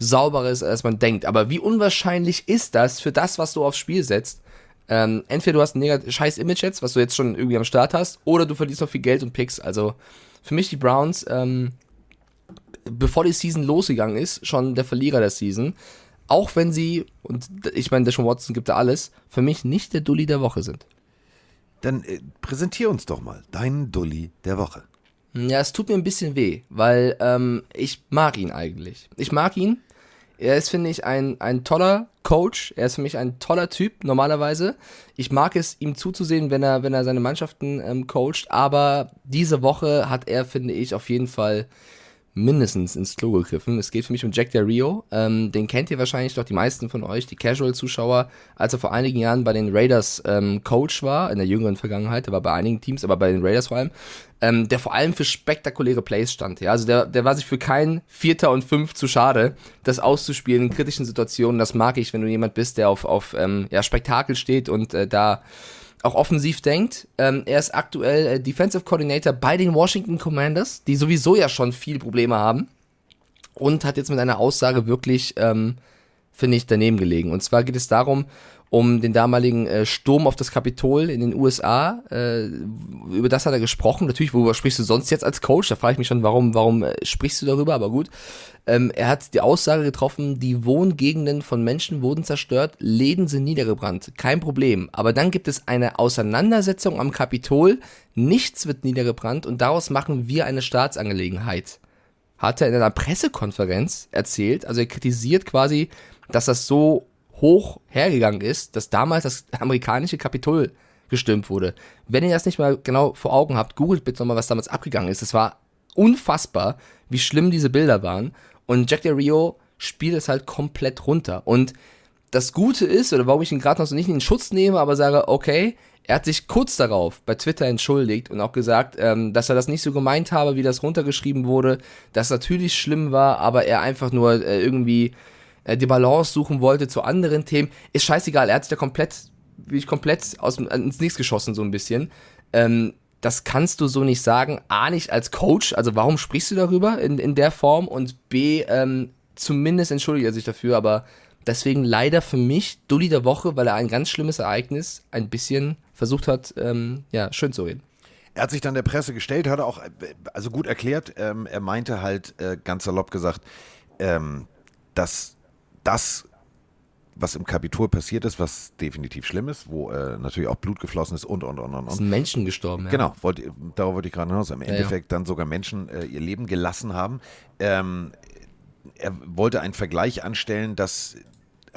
sauberer ist, als man denkt. Aber wie unwahrscheinlich ist das für das, was du aufs Spiel setzt? Ähm, entweder du hast ein scheiß Image jetzt, was du jetzt schon irgendwie am Start hast, oder du verlierst noch viel Geld und Picks. Also für mich die Browns, ähm, bevor die Season losgegangen ist, schon der Verlierer der Season. Auch wenn sie, und ich meine, Deshaun Watson gibt da alles, für mich nicht der Dulli der Woche sind. Dann äh, präsentier uns doch mal deinen Dulli der Woche. Ja, es tut mir ein bisschen weh, weil ähm, ich mag ihn eigentlich. Ich mag ihn. Er ist, finde ich, ein, ein toller Coach. Er ist für mich ein toller Typ, normalerweise. Ich mag es, ihm zuzusehen, wenn er, wenn er seine Mannschaften ähm, coacht. Aber diese Woche hat er, finde ich, auf jeden Fall mindestens ins Klo gegriffen. Es geht für mich um Jack Del Rio. Ähm, den kennt ihr wahrscheinlich doch die meisten von euch, die Casual-Zuschauer, als er vor einigen Jahren bei den Raiders ähm, Coach war, in der jüngeren Vergangenheit, der war bei einigen Teams, aber bei den Raiders vor allem, ähm, der vor allem für spektakuläre Plays stand. Ja, also der, der war sich für kein Vierter und Fünf zu schade, das auszuspielen in kritischen Situationen. Das mag ich, wenn du jemand bist, der auf, auf ähm, ja, Spektakel steht und äh, da auch offensiv denkt. Ähm, er ist aktuell äh, Defensive Coordinator bei den Washington Commanders, die sowieso ja schon viel Probleme haben. Und hat jetzt mit einer Aussage wirklich, ähm, finde ich, daneben gelegen. Und zwar geht es darum, um den damaligen äh, Sturm auf das Kapitol in den USA. Äh, über das hat er gesprochen. Natürlich, worüber sprichst du sonst jetzt als Coach? Da frage ich mich schon, warum, warum äh, sprichst du darüber? Aber gut. Ähm, er hat die Aussage getroffen, die Wohngegenden von Menschen wurden zerstört, Läden sind niedergebrannt. Kein Problem. Aber dann gibt es eine Auseinandersetzung am Kapitol. Nichts wird niedergebrannt und daraus machen wir eine Staatsangelegenheit hat er in einer Pressekonferenz erzählt, also er kritisiert quasi, dass das so hoch hergegangen ist, dass damals das amerikanische Kapitol gestürmt wurde. Wenn ihr das nicht mal genau vor Augen habt, googelt bitte nochmal, was damals abgegangen ist. Es war unfassbar, wie schlimm diese Bilder waren. Und Jack Del Rio spielt es halt komplett runter. Und das Gute ist, oder warum ich ihn gerade noch so nicht in den Schutz nehme, aber sage, okay, er hat sich kurz darauf bei Twitter entschuldigt und auch gesagt, ähm, dass er das nicht so gemeint habe, wie das runtergeschrieben wurde, dass natürlich schlimm war, aber er einfach nur äh, irgendwie äh, die Balance suchen wollte zu anderen Themen. Ist scheißegal, er hat sich da komplett, wie ich komplett aus dem, ins Nichts geschossen, so ein bisschen. Ähm, das kannst du so nicht sagen. A, nicht als Coach, also warum sprichst du darüber in, in der Form? Und B, ähm, zumindest entschuldigt er sich dafür, aber deswegen leider für mich Dulli der Woche, weil er ein ganz schlimmes Ereignis ein bisschen versucht hat, ähm, ja, schön zu reden. Er hat sich dann der Presse gestellt, hat auch äh, also gut erklärt. Ähm, er meinte halt äh, ganz salopp gesagt, ähm, dass das, was im Kapitol passiert ist, was definitiv schlimm ist, wo äh, natürlich auch Blut geflossen ist und und und und. Es und. sind Menschen gestorben, ja. Genau, wollte, darauf wollte ich gerade hinaus. Im ja. Endeffekt dann sogar Menschen äh, ihr Leben gelassen haben. Ähm, er wollte einen Vergleich anstellen, dass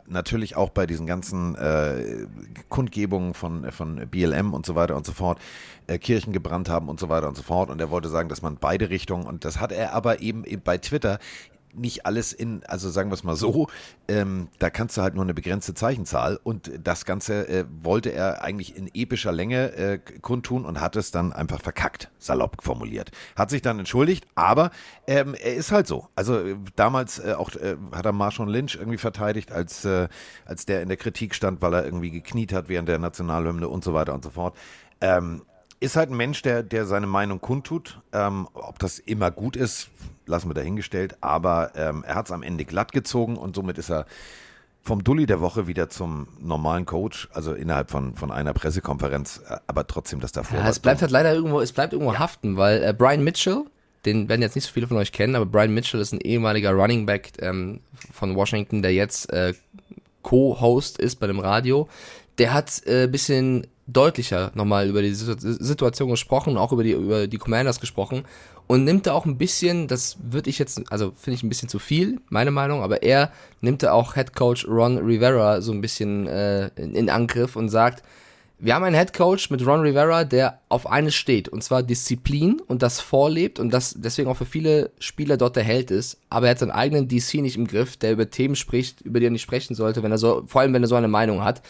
natürlich auch bei diesen ganzen äh, Kundgebungen von, von BLM und so weiter und so fort äh, Kirchen gebrannt haben und so weiter und so fort. Und er wollte sagen, dass man beide Richtungen, und das hat er aber eben, eben bei Twitter nicht alles in, also sagen wir es mal so, ähm, da kannst du halt nur eine begrenzte Zeichenzahl und das Ganze äh, wollte er eigentlich in epischer Länge äh, kundtun und hat es dann einfach verkackt, salopp formuliert. Hat sich dann entschuldigt, aber ähm, er ist halt so. Also äh, damals äh, auch äh, hat er Marshall Lynch irgendwie verteidigt, als, äh, als der in der Kritik stand, weil er irgendwie gekniet hat während der Nationalhymne und so weiter und so fort. Ähm, ist halt ein Mensch, der, der seine Meinung kundtut. Ähm, ob das immer gut ist, lassen wir dahingestellt. Aber ähm, er hat es am Ende glatt gezogen und somit ist er vom Dulli der Woche wieder zum normalen Coach, also innerhalb von, von einer Pressekonferenz, äh, aber trotzdem das davor. Ja, es bleibt halt leider irgendwo, es bleibt irgendwo haften, weil äh, Brian Mitchell, den werden jetzt nicht so viele von euch kennen, aber Brian Mitchell ist ein ehemaliger Running Back ähm, von Washington, der jetzt äh, Co-Host ist bei dem Radio. Der hat äh, bisschen deutlicher nochmal über die Situation gesprochen, auch über die, über die Commanders gesprochen und nimmt da auch ein bisschen, das würde ich jetzt, also finde ich ein bisschen zu viel, meine Meinung, aber er nimmt da auch Head Coach Ron Rivera so ein bisschen äh, in, in Angriff und sagt, wir haben einen Head Coach mit Ron Rivera, der auf eines steht, und zwar Disziplin und das vorlebt und das deswegen auch für viele Spieler dort der Held ist, aber er hat seinen eigenen DC nicht im Griff, der über Themen spricht, über die er nicht sprechen sollte, wenn er so, vor allem wenn er so eine Meinung hat.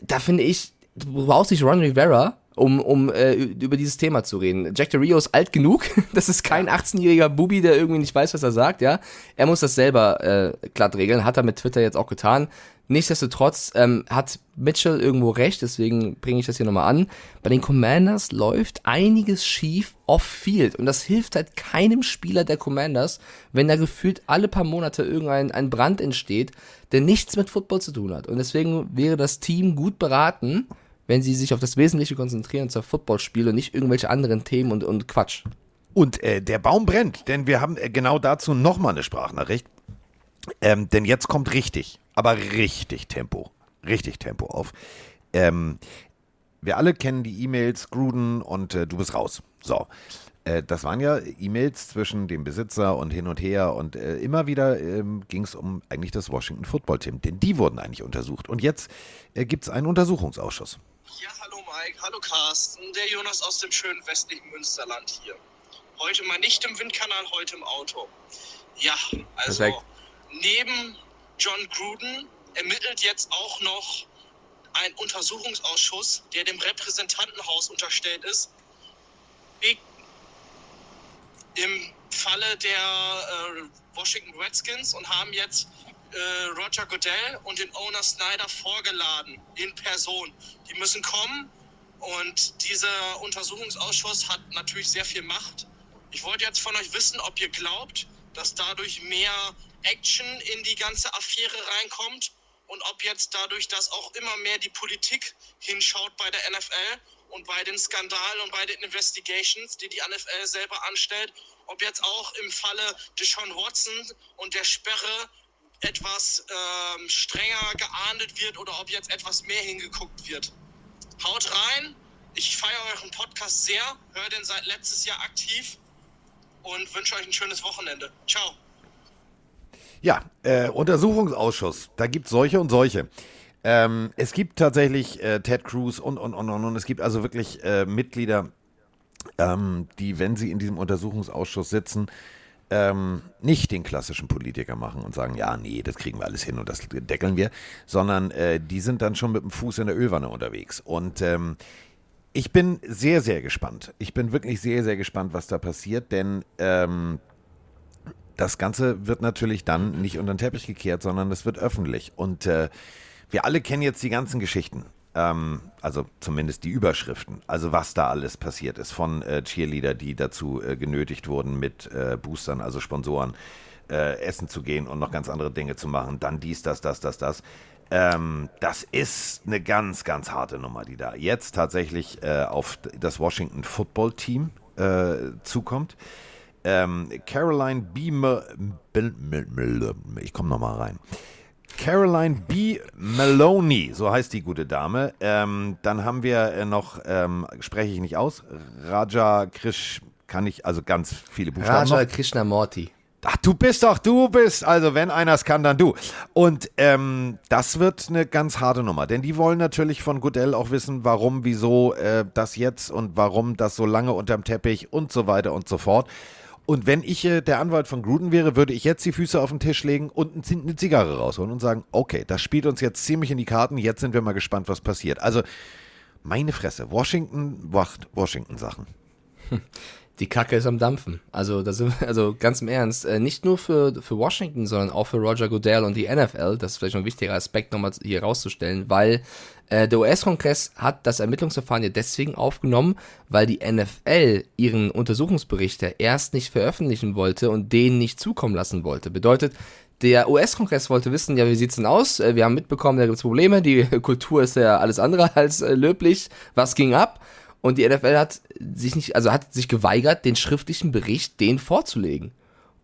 Da finde ich, du brauchst nicht Ron Rivera, um, um äh, über dieses Thema zu reden. Jack Del Rio ist alt genug. Das ist kein 18-jähriger Bubi, der irgendwie nicht weiß, was er sagt, ja. Er muss das selber äh, glatt regeln, hat er mit Twitter jetzt auch getan. Nichtsdestotrotz ähm, hat Mitchell irgendwo recht, deswegen bringe ich das hier nochmal an. Bei den Commanders läuft einiges schief off-field und das hilft halt keinem Spieler der Commanders, wenn da gefühlt alle paar Monate irgendein ein Brand entsteht, der nichts mit Football zu tun hat. Und deswegen wäre das Team gut beraten, wenn sie sich auf das Wesentliche konzentrieren, zwar Footballspiel und nicht irgendwelche anderen Themen und, und Quatsch. Und äh, der Baum brennt, denn wir haben äh, genau dazu nochmal eine Sprachnachricht. Ähm, denn jetzt kommt richtig, aber richtig Tempo. Richtig Tempo auf. Ähm, wir alle kennen die E-Mails, Gruden und äh, du bist raus. So. Äh, das waren ja E-Mails zwischen dem Besitzer und hin und her und äh, immer wieder ähm, ging es um eigentlich das Washington Football Team, denn die wurden eigentlich untersucht. Und jetzt äh, gibt es einen Untersuchungsausschuss. Ja, hallo Mike, hallo Carsten, der Jonas aus dem schönen westlichen Münsterland hier. Heute mal nicht im Windkanal, heute im Auto. Ja, also Perfekt. neben John Gruden ermittelt jetzt auch noch ein Untersuchungsausschuss, der dem Repräsentantenhaus unterstellt ist, im Falle der äh, Washington Redskins und haben jetzt äh, Roger Goodell und den Owner Snyder vorgeladen in Person. Die müssen kommen und dieser Untersuchungsausschuss hat natürlich sehr viel Macht. Ich wollte jetzt von euch wissen, ob ihr glaubt, dass dadurch mehr Action in die ganze Affäre reinkommt und ob jetzt dadurch, dass auch immer mehr die Politik hinschaut bei der NFL und bei den Skandalen und bei den Investigations, die die NFL selber anstellt, ob jetzt auch im Falle Deshaun Watson und der Sperre etwas ähm, strenger geahndet wird oder ob jetzt etwas mehr hingeguckt wird. Haut rein. Ich feiere euren Podcast sehr, höre den seit letztes Jahr aktiv und wünsche euch ein schönes Wochenende. Ciao. Ja, äh, Untersuchungsausschuss. Da gibt es solche und solche. Ähm, es gibt tatsächlich äh, Ted Cruz und, und, und, und, und. Es gibt also wirklich äh, Mitglieder, ähm, die, wenn sie in diesem Untersuchungsausschuss sitzen, ähm, nicht den klassischen Politiker machen und sagen, ja, nee, das kriegen wir alles hin und das deckeln wir, sondern äh, die sind dann schon mit dem Fuß in der Ölwanne unterwegs. Und ähm, ich bin sehr, sehr gespannt. Ich bin wirklich sehr, sehr gespannt, was da passiert, denn ähm, das Ganze wird natürlich dann nicht unter den Teppich gekehrt, sondern es wird öffentlich. Und äh, wir alle kennen jetzt die ganzen Geschichten. Ähm, also zumindest die Überschriften. Also was da alles passiert ist von äh, Cheerleader, die dazu äh, genötigt wurden, mit äh, Boostern, also Sponsoren, äh, essen zu gehen und noch ganz andere Dinge zu machen. Dann dies, das, das, das, das. Ähm, das ist eine ganz, ganz harte Nummer, die da jetzt tatsächlich äh, auf das Washington Football Team äh, zukommt. Ähm, Caroline B. M Bel- Mel- Mel- ich komme nochmal rein. Caroline B. Maloney, so heißt die gute Dame. Ähm, dann haben wir äh, noch, ähm, spreche ich nicht aus, Raja Krish, kann ich, also ganz viele Buchstaben Raja noch. Krishnamurti. Ach, du bist doch, du bist. Also, wenn einer es kann, dann du. Und ähm, das wird eine ganz harte Nummer, denn die wollen natürlich von Goodell auch wissen, warum, wieso äh, das jetzt und warum das so lange unterm Teppich und so weiter und so fort. Und wenn ich äh, der Anwalt von Gruden wäre, würde ich jetzt die Füße auf den Tisch legen und ein- eine Zigarre rausholen und sagen, okay, das spielt uns jetzt ziemlich in die Karten, jetzt sind wir mal gespannt, was passiert. Also, meine Fresse, Washington macht Washington-Sachen. Die Kacke ist am Dampfen. Also, das sind, also ganz im Ernst, äh, nicht nur für, für Washington, sondern auch für Roger Goodell und die NFL. Das ist vielleicht noch ein wichtiger Aspekt nochmal hier rauszustellen, weil äh, der US-Kongress hat das Ermittlungsverfahren ja deswegen aufgenommen, weil die NFL ihren Untersuchungsbericht ja erst nicht veröffentlichen wollte und den nicht zukommen lassen wollte. Bedeutet, der US-Kongress wollte wissen, ja, wie sieht's denn aus? Äh, Wir haben mitbekommen, da gibt's Probleme, die Kultur ist ja alles andere als äh, löblich. Was ging ab? Und die NFL hat sich nicht, also hat sich geweigert, den schriftlichen Bericht den vorzulegen.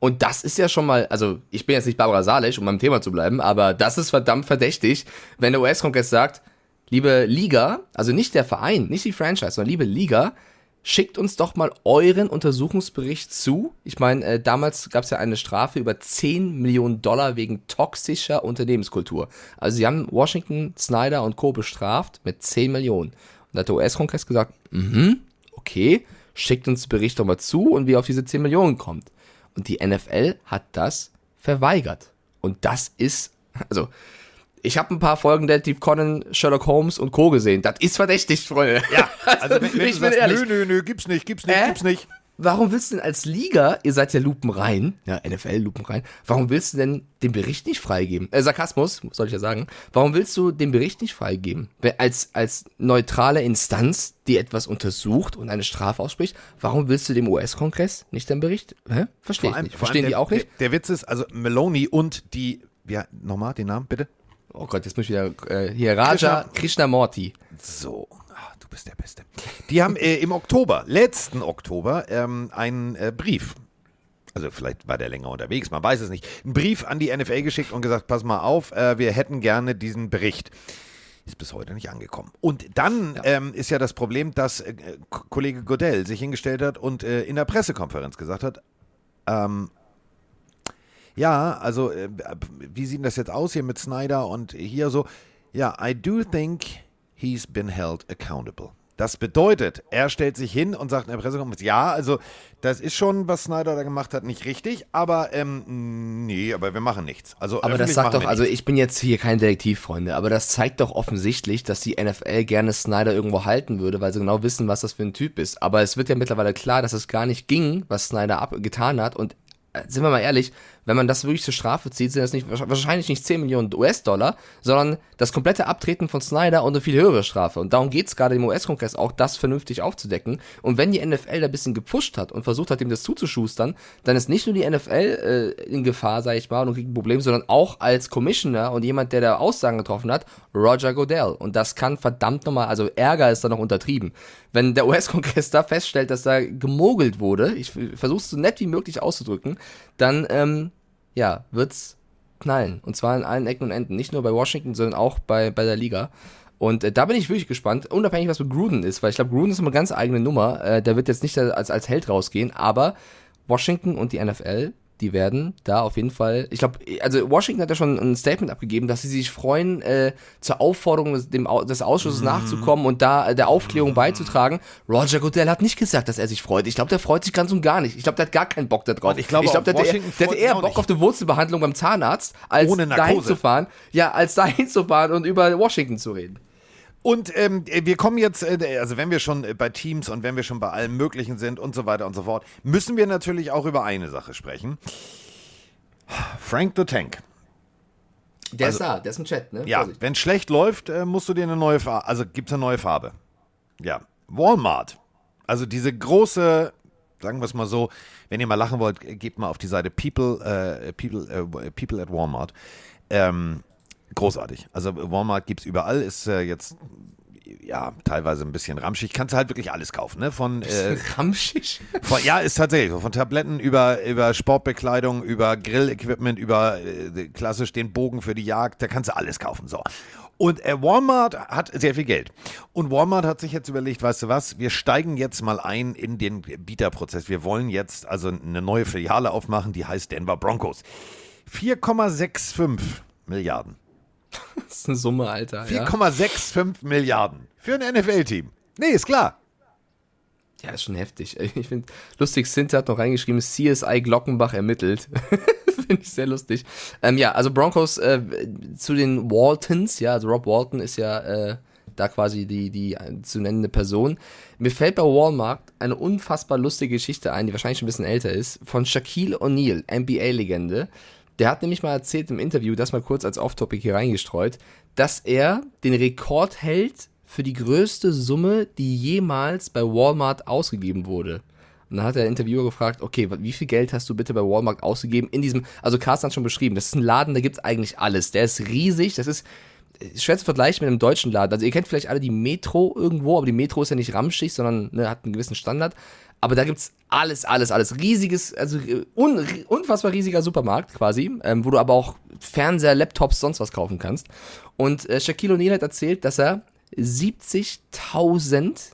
Und das ist ja schon mal, also ich bin jetzt nicht Barbara Salisch, um beim Thema zu bleiben, aber das ist verdammt verdächtig, wenn der US-Kongress sagt, liebe Liga, also nicht der Verein, nicht die Franchise, sondern liebe Liga, schickt uns doch mal euren Untersuchungsbericht zu. Ich meine, äh, damals gab es ja eine Strafe über 10 Millionen Dollar wegen toxischer Unternehmenskultur. Also sie haben Washington, Snyder und Co. bestraft mit 10 Millionen. Und da hat der US-Kongress gesagt, mhm, okay, schickt uns den Bericht doch mal zu und wie ihr auf diese 10 Millionen kommt. Und die NFL hat das verweigert. Und das ist, also, ich habe ein paar Folgen Detective Conan, Sherlock Holmes und Co. gesehen. Das ist verdächtig, Freunde. Ja, also wenn, wenn ich bin ehrlich. nö, nö, nö, gibt's nicht, gibt's nicht, Äh? gibt's nicht. Warum willst du denn als Liga, ihr seid ja lupenrein, ja, NFL lupenrein, warum willst du denn den Bericht nicht freigeben? Äh, Sarkasmus, soll ich ja sagen. Warum willst du den Bericht nicht freigeben? Als, als neutrale Instanz, die etwas untersucht und eine Strafe ausspricht, warum willst du dem US-Kongress nicht den Bericht? Hä? Verstehe ich nicht. vor Verstehen allem die der, auch nicht? Der, der Witz ist, also Meloni und die, ja, nochmal den Namen, bitte. Oh Gott, jetzt muss ich wieder, äh, hier, Raja Krishnamurti. So, bist der Beste. Die haben äh, im Oktober, letzten Oktober, ähm, einen äh, Brief. Also vielleicht war der länger unterwegs, man weiß es nicht. Einen Brief an die NFL geschickt und gesagt, pass mal auf, äh, wir hätten gerne diesen Bericht. Ist bis heute nicht angekommen. Und dann Ähm, ist ja das Problem, dass äh, Kollege Godell sich hingestellt hat und äh, in der Pressekonferenz gesagt hat, ähm, ja, also äh, wie sieht das jetzt aus hier mit Snyder und hier so? Ja, I do think he's been held accountable. Das bedeutet, er stellt sich hin und sagt in der Pressekonferenz, ja, also das ist schon, was Snyder da gemacht hat, nicht richtig, aber ähm, nee, aber wir machen nichts. Also Aber das sagt doch, also ich bin jetzt hier kein Detektiv, Freunde, aber das zeigt doch offensichtlich, dass die NFL gerne Snyder irgendwo halten würde, weil sie genau wissen, was das für ein Typ ist. Aber es wird ja mittlerweile klar, dass es gar nicht ging, was Snyder abgetan hat und äh, sind wir mal ehrlich, wenn man das wirklich zur Strafe zieht, sind das nicht wahrscheinlich nicht 10 Millionen US-Dollar, sondern das komplette Abtreten von Snyder und eine viel höhere Strafe. Und darum geht es gerade im US-Kongress auch, das vernünftig aufzudecken. Und wenn die NFL da ein bisschen gepusht hat und versucht hat, ihm das zuzuschustern, dann ist nicht nur die NFL äh, in Gefahr, sage ich mal, und kriegt ein Problem, sondern auch als Commissioner und jemand, der da Aussagen getroffen hat, Roger Goodell. Und das kann verdammt nochmal, also Ärger ist da noch untertrieben. Wenn der US-Kongress da feststellt, dass da gemogelt wurde, ich versuche es so nett wie möglich auszudrücken, dann, ähm, ja, wird's knallen. Und zwar in allen Ecken und Enden. Nicht nur bei Washington, sondern auch bei, bei der Liga. Und äh, da bin ich wirklich gespannt, unabhängig was mit Gruden ist, weil ich glaube, Gruden ist immer eine ganz eigene Nummer. Äh, der wird jetzt nicht als, als Held rausgehen, aber Washington und die NFL, die werden da auf jeden Fall, ich glaube, also Washington hat ja schon ein Statement abgegeben, dass sie sich freuen, äh, zur Aufforderung des, dem, des Ausschusses Mhm. nachzukommen und da äh, der Aufklärung beizutragen. Roger Goodell hat nicht gesagt, dass er sich freut. Ich glaube, der freut sich ganz und gar nicht. Ich glaube, der hat gar keinen Bock da drauf. Ich glaube, glaub, der, der hat eher Bock nicht. auf eine Wurzelbehandlung beim Zahnarzt, als dahin zu fahren. Ja, als dahin zu fahren und über Washington zu reden. Und ähm, wir kommen jetzt, äh, also wenn wir schon äh, bei Teams und wenn wir schon bei allem Möglichen sind und so weiter und so fort, müssen wir natürlich auch über eine Sache sprechen. Frank the Tank. Der Also- ist da, der ist im Chat, ne? Ja, wenn schlecht läuft, äh, musst du dir eine neue Farbe, also gibt es eine neue Farbe. Ja, Walmart. Also diese große, sagen wir es mal so, wenn ihr mal lachen wollt, äh, gebt mal auf die Seite People, äh, People, äh, People at Walmart. Ähm, großartig. Also Walmart gibt es überall, ist äh, jetzt ja teilweise ein bisschen ramschig. Kannst du halt wirklich alles kaufen, ne? Von äh, Ramschig. von, ja, ist tatsächlich so. Von Tabletten über, über Sportbekleidung, über Grillequipment, über äh, klassisch den Bogen für die Jagd, da kannst du alles kaufen. So. Und äh, Walmart hat sehr viel Geld. Und Walmart hat sich jetzt überlegt, weißt du was, wir steigen jetzt mal ein in den Bieterprozess. Wir wollen jetzt also eine neue Filiale aufmachen, die heißt Denver Broncos. 4,65 Milliarden. Das ist eine Summe, Alter. Ja, 4,65 Milliarden für ein NFL-Team. Nee, ist klar. ja ist schon heftig. Ich finde, lustig, Sinte hat noch reingeschrieben, CSI Glockenbach ermittelt. finde ich sehr lustig. Ähm, ja, also Broncos äh, zu den Waltons, ja, also Rob Walton ist ja äh, da quasi die, die zu nennende Person. Mir fällt bei Walmart eine unfassbar lustige Geschichte ein, die wahrscheinlich schon ein bisschen älter ist, von Shaquille O'Neal, NBA-Legende. Der hat nämlich mal erzählt im Interview, das mal kurz als Off-Topic hier reingestreut, dass er den Rekord hält für die größte Summe, die jemals bei Walmart ausgegeben wurde. Und dann hat der Interviewer gefragt, okay, wie viel Geld hast du bitte bei Walmart ausgegeben in diesem, also Carsten hat schon beschrieben, das ist ein Laden, da gibt's eigentlich alles. Der ist riesig, das ist äh, schwer zu vergleichen mit einem deutschen Laden. Also ihr kennt vielleicht alle die Metro irgendwo, aber die Metro ist ja nicht ramschig, sondern ne, hat einen gewissen Standard. Aber da gibt's alles, alles, alles. Riesiges, also äh, un, unfassbar riesiger Supermarkt quasi, ähm, wo du aber auch Fernseher, Laptops, sonst was kaufen kannst. Und äh, Shaquille O'Neal hat erzählt, dass er 70.000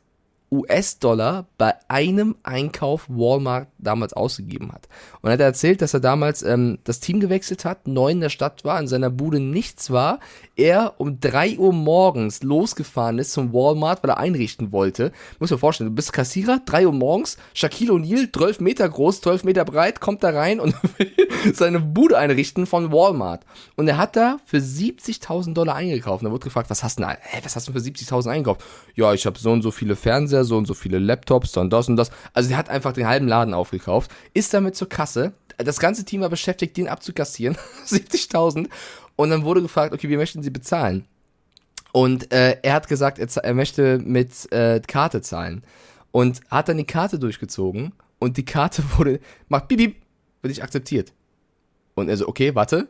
US-Dollar bei einem Einkauf Walmart damals ausgegeben hat. Und er hat erzählt, dass er damals ähm, das Team gewechselt hat, neu in der Stadt war, in seiner Bude nichts war, er um 3 Uhr morgens losgefahren ist zum Walmart, weil er einrichten wollte. Muss mir vorstellen, du bist Kassierer, 3 Uhr morgens, Shaquille O'Neal, 12 Meter groß, 12 Meter breit, kommt da rein und will seine Bude einrichten von Walmart. Und er hat da für 70.000 Dollar eingekauft. Und er wurde gefragt, was hast du denn, hä, was hast du für 70.000 eingekauft? Ja, ich habe so und so viele Fernseher, so und so viele Laptops, dann das und das. Also der hat einfach den halben Laden aufgekauft, ist damit zur Kasse. Das ganze Team war beschäftigt, den abzukassieren. 70.000. Und dann wurde gefragt, okay, wie möchten Sie bezahlen? Und äh, er hat gesagt, er, er möchte mit äh, Karte zahlen. Und hat dann die Karte durchgezogen und die Karte wurde, macht bip, bip, wird nicht akzeptiert. Und er so, okay, warte,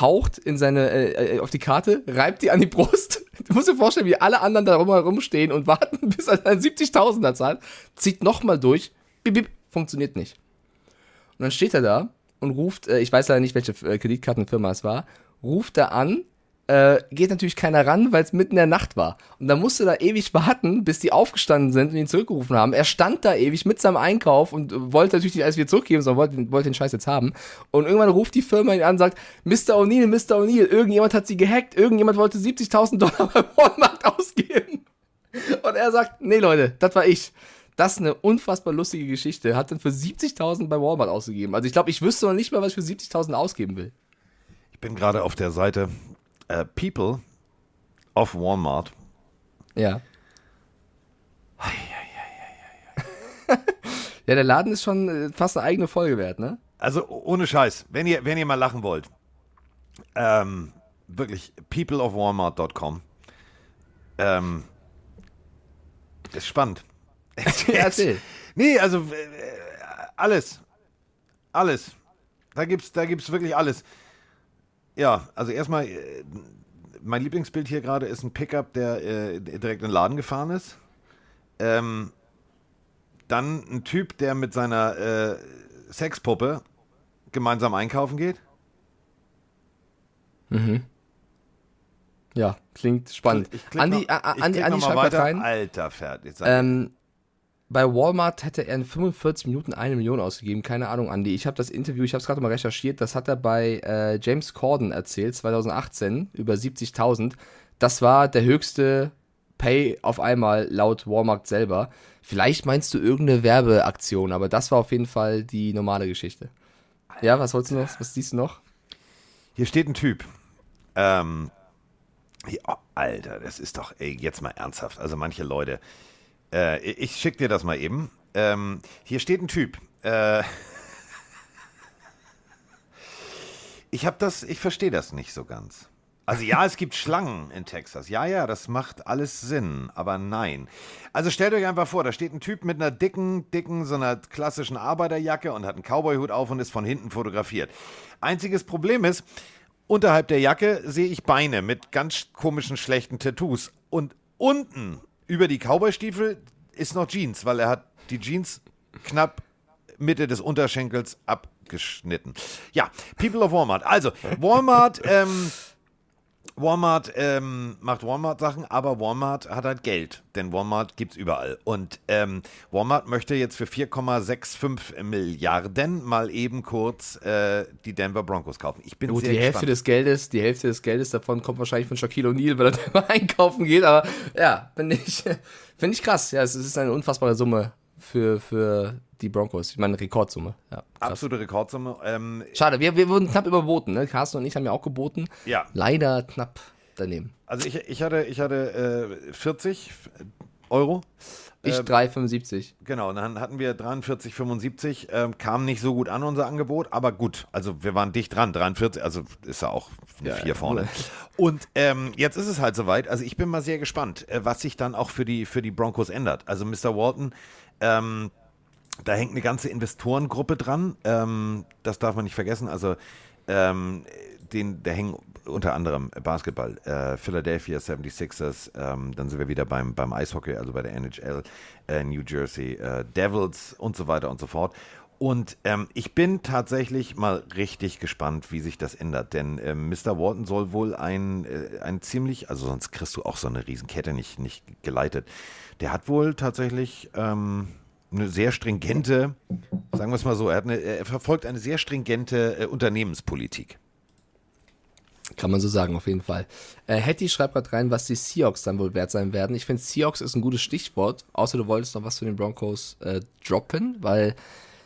haucht in seine, äh, äh, auf die Karte, reibt die an die Brust. Du musst dir vorstellen, wie alle anderen da rumstehen und warten, bis er seinen 70.000er zahlt, zieht nochmal durch, bip, bip, funktioniert nicht. Und dann steht er da und ruft, äh, ich weiß leider nicht, welche äh, Kreditkartenfirma es war, ruft da an, äh, geht natürlich keiner ran, weil es mitten in der Nacht war. Und dann musste da ewig warten, bis die aufgestanden sind und ihn zurückgerufen haben. Er stand da ewig mit seinem Einkauf und äh, wollte natürlich nicht alles wieder zurückgeben, sondern wollte, wollte den Scheiß jetzt haben. Und irgendwann ruft die Firma ihn an und sagt, Mr. O'Neill, Mr. O'Neill, irgendjemand hat sie gehackt, irgendjemand wollte 70.000 Dollar bei Walmart ausgeben. Und er sagt, nee Leute, das war ich. Das ist eine unfassbar lustige Geschichte. Hat dann für 70.000 bei Walmart ausgegeben. Also ich glaube, ich wüsste noch nicht mal, was ich für 70.000 ausgeben will. Ich bin gerade auf der Seite äh, People of Walmart. Ja. ja, der Laden ist schon äh, fast eine eigene Folge wert, ne? Also ohne Scheiß, wenn ihr, wenn ihr mal lachen wollt, ähm, wirklich peopleofwalmart.com. Ähm, ist spannend. Erzähl. Nee, also äh, alles. Alles. Da gibt's, da gibt's wirklich alles. Ja, also erstmal, äh, mein Lieblingsbild hier gerade ist ein Pickup, der äh, direkt in den Laden gefahren ist. Ähm, dann ein Typ, der mit seiner äh, Sexpuppe gemeinsam einkaufen geht. Ja, klingt spannend. Ich Andi, noch- A- ich Andi, klick Andi noch mal schreibt weiter. rein. Alter, fertig. Ähm, bei Walmart hätte er in 45 Minuten eine Million ausgegeben. Keine Ahnung, Andi. Ich habe das Interview, ich habe es gerade mal recherchiert. Das hat er bei äh, James Corden erzählt, 2018, über 70.000. Das war der höchste Pay auf einmal laut Walmart selber. Vielleicht meinst du irgendeine Werbeaktion, aber das war auf jeden Fall die normale Geschichte. Ja, was wolltest du noch? Was siehst du noch? Hier steht ein Typ. Ähm, hier, oh, Alter, das ist doch, ey, jetzt mal ernsthaft. Also manche Leute. Äh, ich schick dir das mal eben. Ähm, hier steht ein Typ. Äh, ich habe das, ich verstehe das nicht so ganz. Also ja, es gibt Schlangen in Texas. Ja, ja, das macht alles Sinn, aber nein. Also stellt euch einfach vor, da steht ein Typ mit einer dicken, dicken, so einer klassischen Arbeiterjacke und hat einen Cowboyhut auf und ist von hinten fotografiert. Einziges Problem ist, unterhalb der Jacke sehe ich Beine mit ganz komischen, schlechten Tattoos. Und unten über die Cowboystiefel ist noch Jeans, weil er hat die Jeans knapp Mitte des Unterschenkels abgeschnitten. Ja, People of Walmart. Also, Walmart, ähm, Walmart ähm, macht Walmart-Sachen, aber Walmart hat halt Geld, denn Walmart gibt's überall. Und ähm, Walmart möchte jetzt für 4,65 Milliarden mal eben kurz äh, die Denver Broncos kaufen. Ich bin Gut, sehr die gespannt. Hälfte des Geldes, die Hälfte des Geldes davon kommt wahrscheinlich von Shaquille O'Neal, weil er da einkaufen geht. Aber ja, finde ich, finde ich krass. Ja, es ist eine unfassbare Summe für, für die Broncos. Ich meine, Rekordsumme. Ja. Absolute Rekordsumme. Ähm, Schade, wir, wir wurden knapp überboten. Ne? Carsten und ich haben ja auch geboten. Ja. Leider knapp daneben. also ich, ich hatte, ich hatte äh, 40 Euro. Ich 3,75. Genau, dann hatten wir 43,75, ähm, kam nicht so gut an, unser Angebot, aber gut, also wir waren dicht dran, 43, also ist ja auch eine Ja, 4 ja, vorne. cool. Und ähm, jetzt ist es halt soweit, also ich bin mal sehr gespannt, äh, was sich dann auch für die, für die Broncos ändert. Also Mr. Walton, ähm, da hängt eine ganze Investorengruppe dran, ähm, das darf man nicht vergessen, also ähm, den, da hängen unter anderem Basketball, äh, Philadelphia 76ers, ähm, dann sind wir wieder beim, beim Eishockey, also bei der NHL, äh, New Jersey äh, Devils und so weiter und so fort. Und ähm, ich bin tatsächlich mal richtig gespannt, wie sich das ändert. Denn ähm, Mr. Walton soll wohl ein, äh, ein ziemlich, also sonst kriegst du auch so eine Riesenkette nicht, nicht geleitet. Der hat wohl tatsächlich ähm, eine sehr stringente, sagen wir es mal so, er, eine, er verfolgt eine sehr stringente äh, Unternehmenspolitik. Kann man so sagen, auf jeden Fall. Äh, Hetty schreibt gerade rein, was die Seahawks dann wohl wert sein werden. Ich finde, Seahawks ist ein gutes Stichwort, außer du wolltest noch was zu den Broncos äh, droppen, weil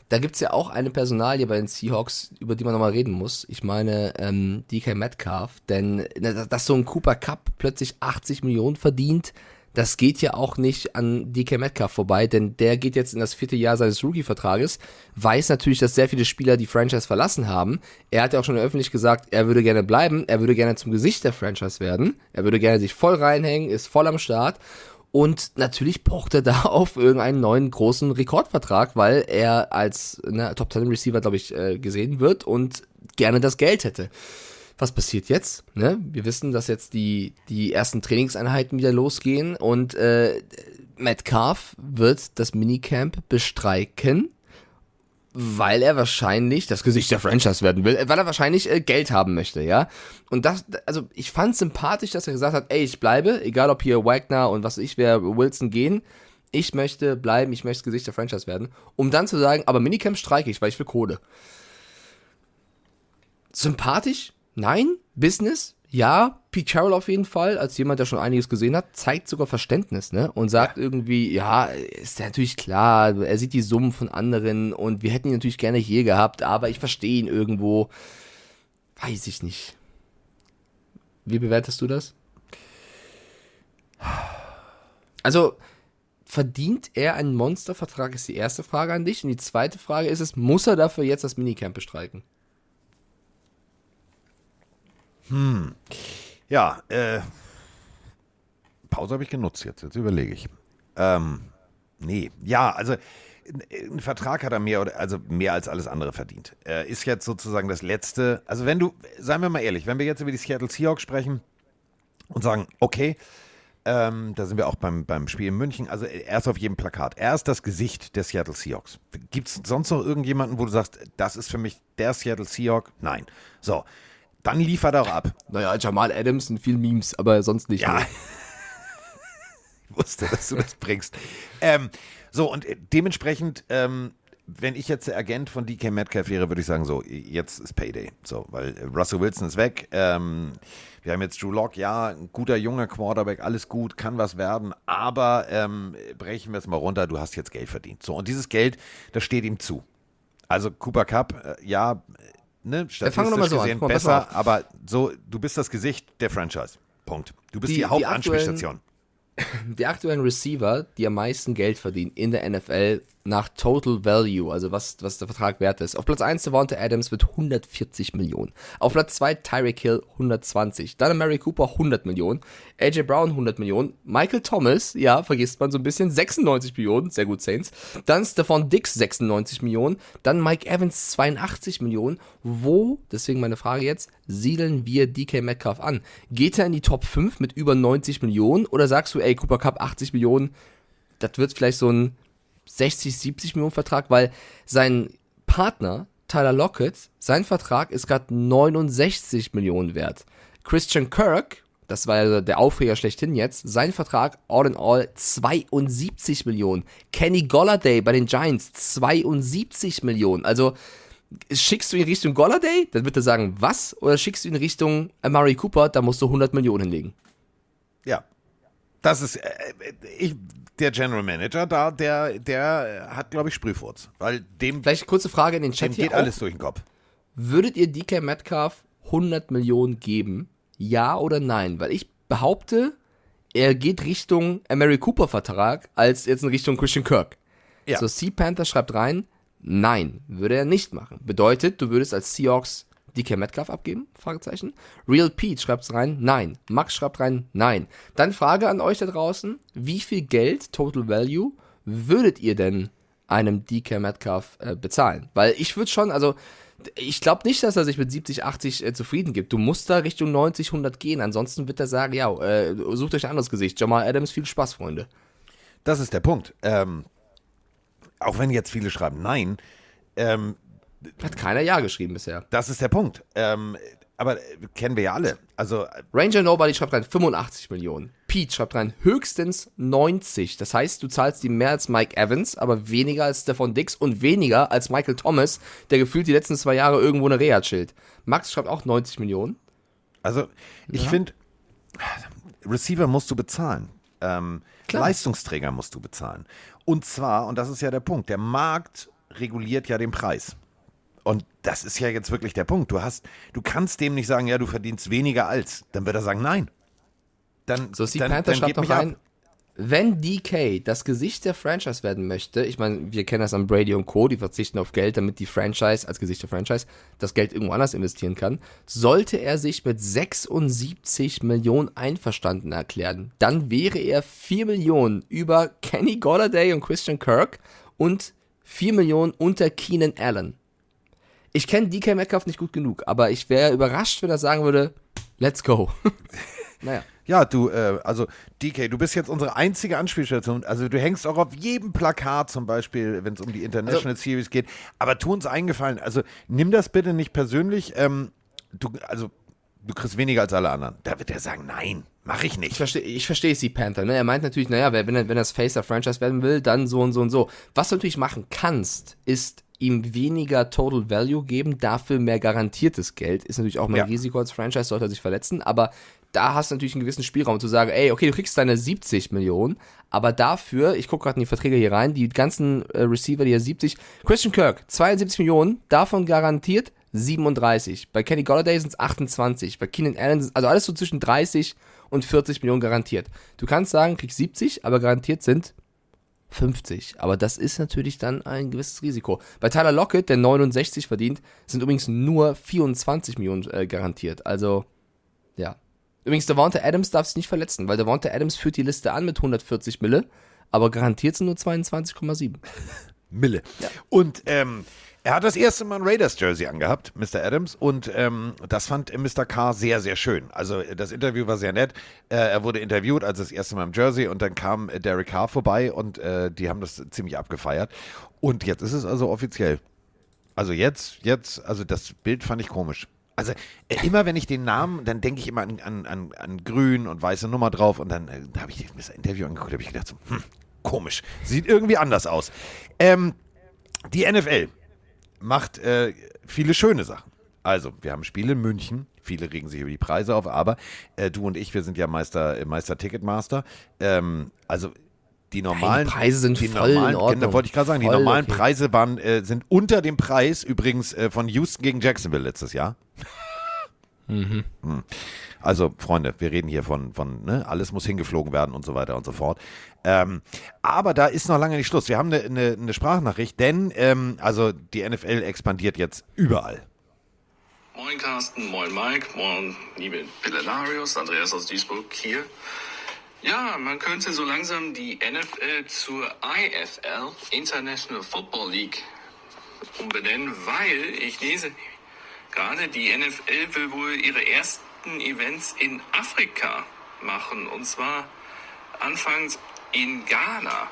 da gibt's ja auch eine Personalie bei den Seahawks, über die man nochmal reden muss. Ich meine, ähm, DK Metcalf, denn dass so ein Cooper Cup plötzlich 80 Millionen verdient, das geht ja auch nicht an DK Metcalf vorbei, denn der geht jetzt in das vierte Jahr seines Rookie-Vertrages, weiß natürlich, dass sehr viele Spieler die Franchise verlassen haben. Er hat ja auch schon öffentlich gesagt, er würde gerne bleiben, er würde gerne zum Gesicht der Franchise werden, er würde gerne sich voll reinhängen, ist voll am Start. Und natürlich pocht er da auf irgendeinen neuen großen Rekordvertrag, weil er als ne, Top 10 Receiver, glaube ich, äh, gesehen wird und gerne das Geld hätte was passiert jetzt? Ne? Wir wissen, dass jetzt die, die ersten Trainingseinheiten wieder losgehen und äh, Metcalf wird das Minicamp bestreiken, weil er wahrscheinlich das Gesicht der Franchise werden will, weil er wahrscheinlich äh, Geld haben möchte, ja. Und das, also ich fand sympathisch, dass er gesagt hat, ey, ich bleibe, egal ob hier Wagner und was ich, wer Wilson gehen, ich möchte bleiben, ich möchte das Gesicht der Franchise werden, um dann zu sagen, aber Minicamp streike ich, weil ich will Kohle. Sympathisch? Nein. Business? Ja. Pete Carroll auf jeden Fall, als jemand, der schon einiges gesehen hat, zeigt sogar Verständnis, ne? Und sagt irgendwie, ja, ist ja natürlich klar, er sieht die Summen von anderen und wir hätten ihn natürlich gerne hier gehabt, aber ich verstehe ihn irgendwo. Weiß ich nicht. Wie bewertest du das? Also, verdient er einen Monstervertrag, ist die erste Frage an dich. Und die zweite Frage ist es, muss er dafür jetzt das Minicamp bestreiken? Ja, äh, Pause habe ich genutzt jetzt, jetzt überlege ich. Ähm, nee, ja, also ein- ein Vertrag hat er mehr oder also mehr als alles andere verdient. Er ist jetzt sozusagen das letzte, also wenn du, seien wir mal ehrlich, wenn wir jetzt über die Seattle Seahawks sprechen und sagen, okay, ähm, da sind wir auch beim, beim Spiel in München, also er ist auf jedem Plakat. Er ist das Gesicht der Seattle Seahawks. Gibt es sonst noch irgendjemanden, wo du sagst, das ist für mich der Seattle Seahawk? Nein. So, dann liefert er auch ab. Naja, Jamal Adams und viel Memes, aber sonst nicht. Ja. Ich wusste, dass du das bringst. Ähm, so, und dementsprechend, ähm, wenn ich jetzt der Agent von DK Metcalf wäre, würde ich sagen, so, jetzt ist Payday. So, weil äh, Russell Wilson ist weg. Ähm, wir haben jetzt Drew Lock, ja, ein guter junger Quarterback, alles gut, kann was werden, aber ähm, brechen wir es mal runter, du hast jetzt Geld verdient. So, und dieses Geld, das steht ihm zu. Also Cooper Cup, äh, ja, ne, fangen wir mal statistisch so an. gesehen Guck mal, besser, aber so, du bist das Gesicht der Franchise. Punkt. Du bist Die- die, die Hauptansprechstation. Die aktuellen Receiver, die am meisten Geld verdienen in der NFL nach Total Value, also was, was der Vertrag wert ist. Auf Platz 1 Devonta Adams mit 140 Millionen. Auf Platz 2 Tyreek Hill 120. Dann Mary Cooper 100 Millionen. AJ Brown 100 Millionen. Michael Thomas, ja, vergisst man so ein bisschen, 96 Millionen. Sehr gut, Saints. Dann Stephon Dix 96 Millionen. Dann Mike Evans 82 Millionen. Wo, deswegen meine Frage jetzt, siedeln wir DK Metcalf an? Geht er in die Top 5 mit über 90 Millionen oder sagst du, ey, Cooper Cup 80 Millionen, das wird vielleicht so ein 60, 70 Millionen Vertrag, weil sein Partner, Tyler Lockett, sein Vertrag ist gerade 69 Millionen wert. Christian Kirk, das war ja der Aufreger schlechthin jetzt, sein Vertrag all in all 72 Millionen. Kenny Golladay bei den Giants 72 Millionen. Also schickst du ihn Richtung Golladay, dann wird er sagen, was? Oder schickst du ihn Richtung Amari Cooper, da musst du 100 Millionen hinlegen. Ja. Das ist, äh, ich, der General Manager da, der, der hat, glaube ich, Sprühfurz. Weil dem, Vielleicht kurze Frage in den dem Chat hier geht alles durch den Kopf. Würdet ihr DK Metcalf 100 Millionen geben? Ja oder nein? Weil ich behaupte, er geht Richtung Mary Cooper Vertrag als jetzt in Richtung Christian Kirk. Ja. So, Sea Panther schreibt rein, nein, würde er nicht machen. Bedeutet, du würdest als Seahawks DK Metcalf abgeben? Fragezeichen. Real Pete schreibt rein, nein. Max schreibt rein, nein. Dann Frage an euch da draußen, wie viel Geld, Total Value, würdet ihr denn einem DK Metcalf äh, bezahlen? Weil ich würde schon, also ich glaube nicht, dass er sich mit 70, 80 äh, zufrieden gibt. Du musst da Richtung 90, 100 gehen. Ansonsten wird er sagen, ja, äh, sucht euch ein anderes Gesicht. Jamal Adams, viel Spaß, Freunde. Das ist der Punkt. Ähm, auch wenn jetzt viele schreiben Nein, ähm, Hat keiner Ja geschrieben bisher. das ist der Punkt. Ähm, aber äh, kennen wir ja alle. Also, äh, Ranger Nobody schreibt rein 85 Millionen. Pete schreibt rein höchstens 90. Das heißt, du zahlst ihm mehr als Mike Evans, aber weniger als Stefan Dix und weniger als Michael Thomas, der gefühlt die letzten zwei Jahre irgendwo eine Reha chillt. Max schreibt auch 90 Millionen. also ich finde, Receiver musst du bezahlen. Ähm. Leistungsträger musst du bezahlen. Und zwar, und das ist ja der Punkt, der Markt reguliert ja den Preis. Und das ist ja jetzt wirklich der Punkt. Du hast, du kannst dem nicht sagen, ja, du verdienst weniger als. Dann wird er sagen, nein. Dann, So, Steve dann, Panther dann schreibt noch ab. rein, wenn DK das Gesicht der Franchise werden möchte, ich meine, wir kennen das an Brady und Co., die verzichten auf Geld, damit die Franchise, als Gesicht der Franchise, das Geld irgendwo anders investieren kann, sollte er sich mit 76 Millionen einverstanden erklären, dann wäre er 4 Millionen über Kenny Golladay und Christian Kirk und 4 Millionen unter Keenan Allen. Ich kenne DK Metcalf nicht gut genug, aber ich wäre überrascht, wenn er sagen würde, let's go. naja. Ja, du, äh, also DK, du bist jetzt unsere einzige Anspielstation. Also du hängst auch auf jedem Plakat zum Beispiel, wenn es um die International Also Series geht. Aber tu uns eingefallen, also nimm das bitte nicht persönlich. Ähm, du, also du kriegst weniger als alle anderen. Da wird er sagen, nein, mache ich Ich nicht. verstehe, ich verstehe Sea Panther. Ne? Er meint natürlich, naja, wenn er, wenn er das Face der Franchise werden will, dann so und so und so. Was du natürlich machen kannst, ist ihm weniger Total Value geben, dafür mehr garantiertes Geld. Ist natürlich auch mehr Ja. Risiko als Franchise, sollte er sich verletzen, aber da hast du natürlich einen gewissen Spielraum zu sagen, ey, okay, du kriegst deine 70 Millionen, aber dafür, ich gucke gerade in die Verträge hier rein, die ganzen äh, Receiver, die er 70, Christian Kirk, 72 Millionen, davon garantiert 37. Bei Kenny Golladay sind es 28. Bei Keenan Allen sind also alles so zwischen 30 und 40 Millionen garantiert. Du kannst sagen, kriegst 70, aber garantiert sind 50. Aber das ist natürlich dann ein gewisses Risiko. Bei Tyler Lockett, der 69 verdient, sind übrigens nur 24 Millionen äh, garantiert. Also, ja. Übrigens, Devonta Adams darf sich nicht verletzen, weil Devonta Adams führt die Liste an mit 140 Mille, aber garantiert sind nur 22,7. Mille. Und ähm, er hat das erste Mal ein Raiders-Jersey angehabt, Mr. Adams, und ähm, das fand Mr. Carr sehr, sehr schön. Also das Interview war sehr nett. Äh, er wurde interviewt als das erste Mal im Jersey und dann kam äh, Derek Carr vorbei und äh, die haben das ziemlich abgefeiert. Und jetzt ist es also offiziell. Also jetzt, jetzt, also das Bild fand ich komisch. Also äh, immer wenn ich den Namen, dann denke ich immer an, an, an, an grün und weiße Nummer drauf und dann äh, habe ich das Interview angeguckt, habe ich gedacht so, hm, komisch, sieht irgendwie anders aus. Ähm, die NFL macht äh, viele schöne Sachen. Also, wir haben Spiele in München. Viele regen sich über die Preise auf, aber äh, du und ich, wir sind ja Meister, äh, Meister Ticketmaster. Ähm, also die normalen Preise sind die voll in normalen, Ordnung. Genau, wollte ich gerade sagen, die Voll normalen okay. Preise waren, äh, sind unter dem Preis übrigens äh, von Houston gegen Jacksonville letztes Jahr. Mhm. Hm. Also, Freunde, wir reden hier von, von ne, alles muss hingeflogen werden und so weiter und so fort. Ähm, aber da ist noch lange nicht Schluss. Wir haben eine, eine, eine Sprachnachricht, denn ähm, also die NFL expandiert jetzt überall. Moin Carsten, moin Mike, moin liebe Pillenarius, Andreas aus Duisburg hier. Ja, man könnte so langsam die NFL zur IFL, International Football League, umbenennen, weil ich lese gerade, die NFL will wohl ihre ersten Events in Afrika machen und zwar anfangs in Ghana.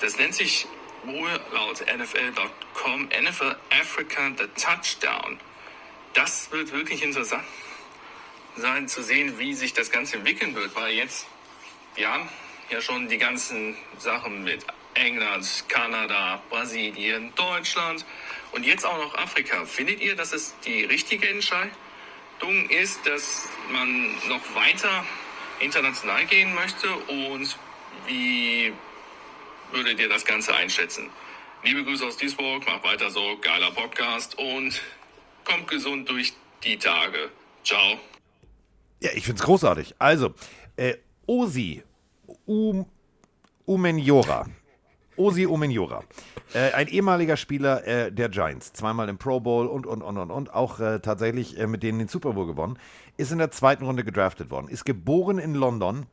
Das nennt sich wohl laut NFL.com NFL Africa The Touchdown. Das wird wirklich interessant. sein zu sehen, wie sich das Ganze entwickeln wird, weil jetzt, haben ja schon die ganzen Sachen mit England, Kanada, Brasilien, Deutschland und jetzt auch noch Afrika. Findet ihr, dass es die richtige Entscheidung ist, dass man noch weiter international gehen möchte und wie würdet ihr das Ganze einschätzen? Liebe Grüße aus Duisburg, macht weiter so, geiler Podcast und kommt gesund durch die Tage. Ciao. Ja, ich find's großartig. Also, äh, Osi um, Umenjora. Osi Umenjora. Äh, ein ehemaliger Spieler äh, der Giants, zweimal im Pro Bowl und, und, und, und, und, auch äh, tatsächlich äh, mit denen den Super Bowl gewonnen, ist in der zweiten Runde gedraftet worden, ist geboren in London,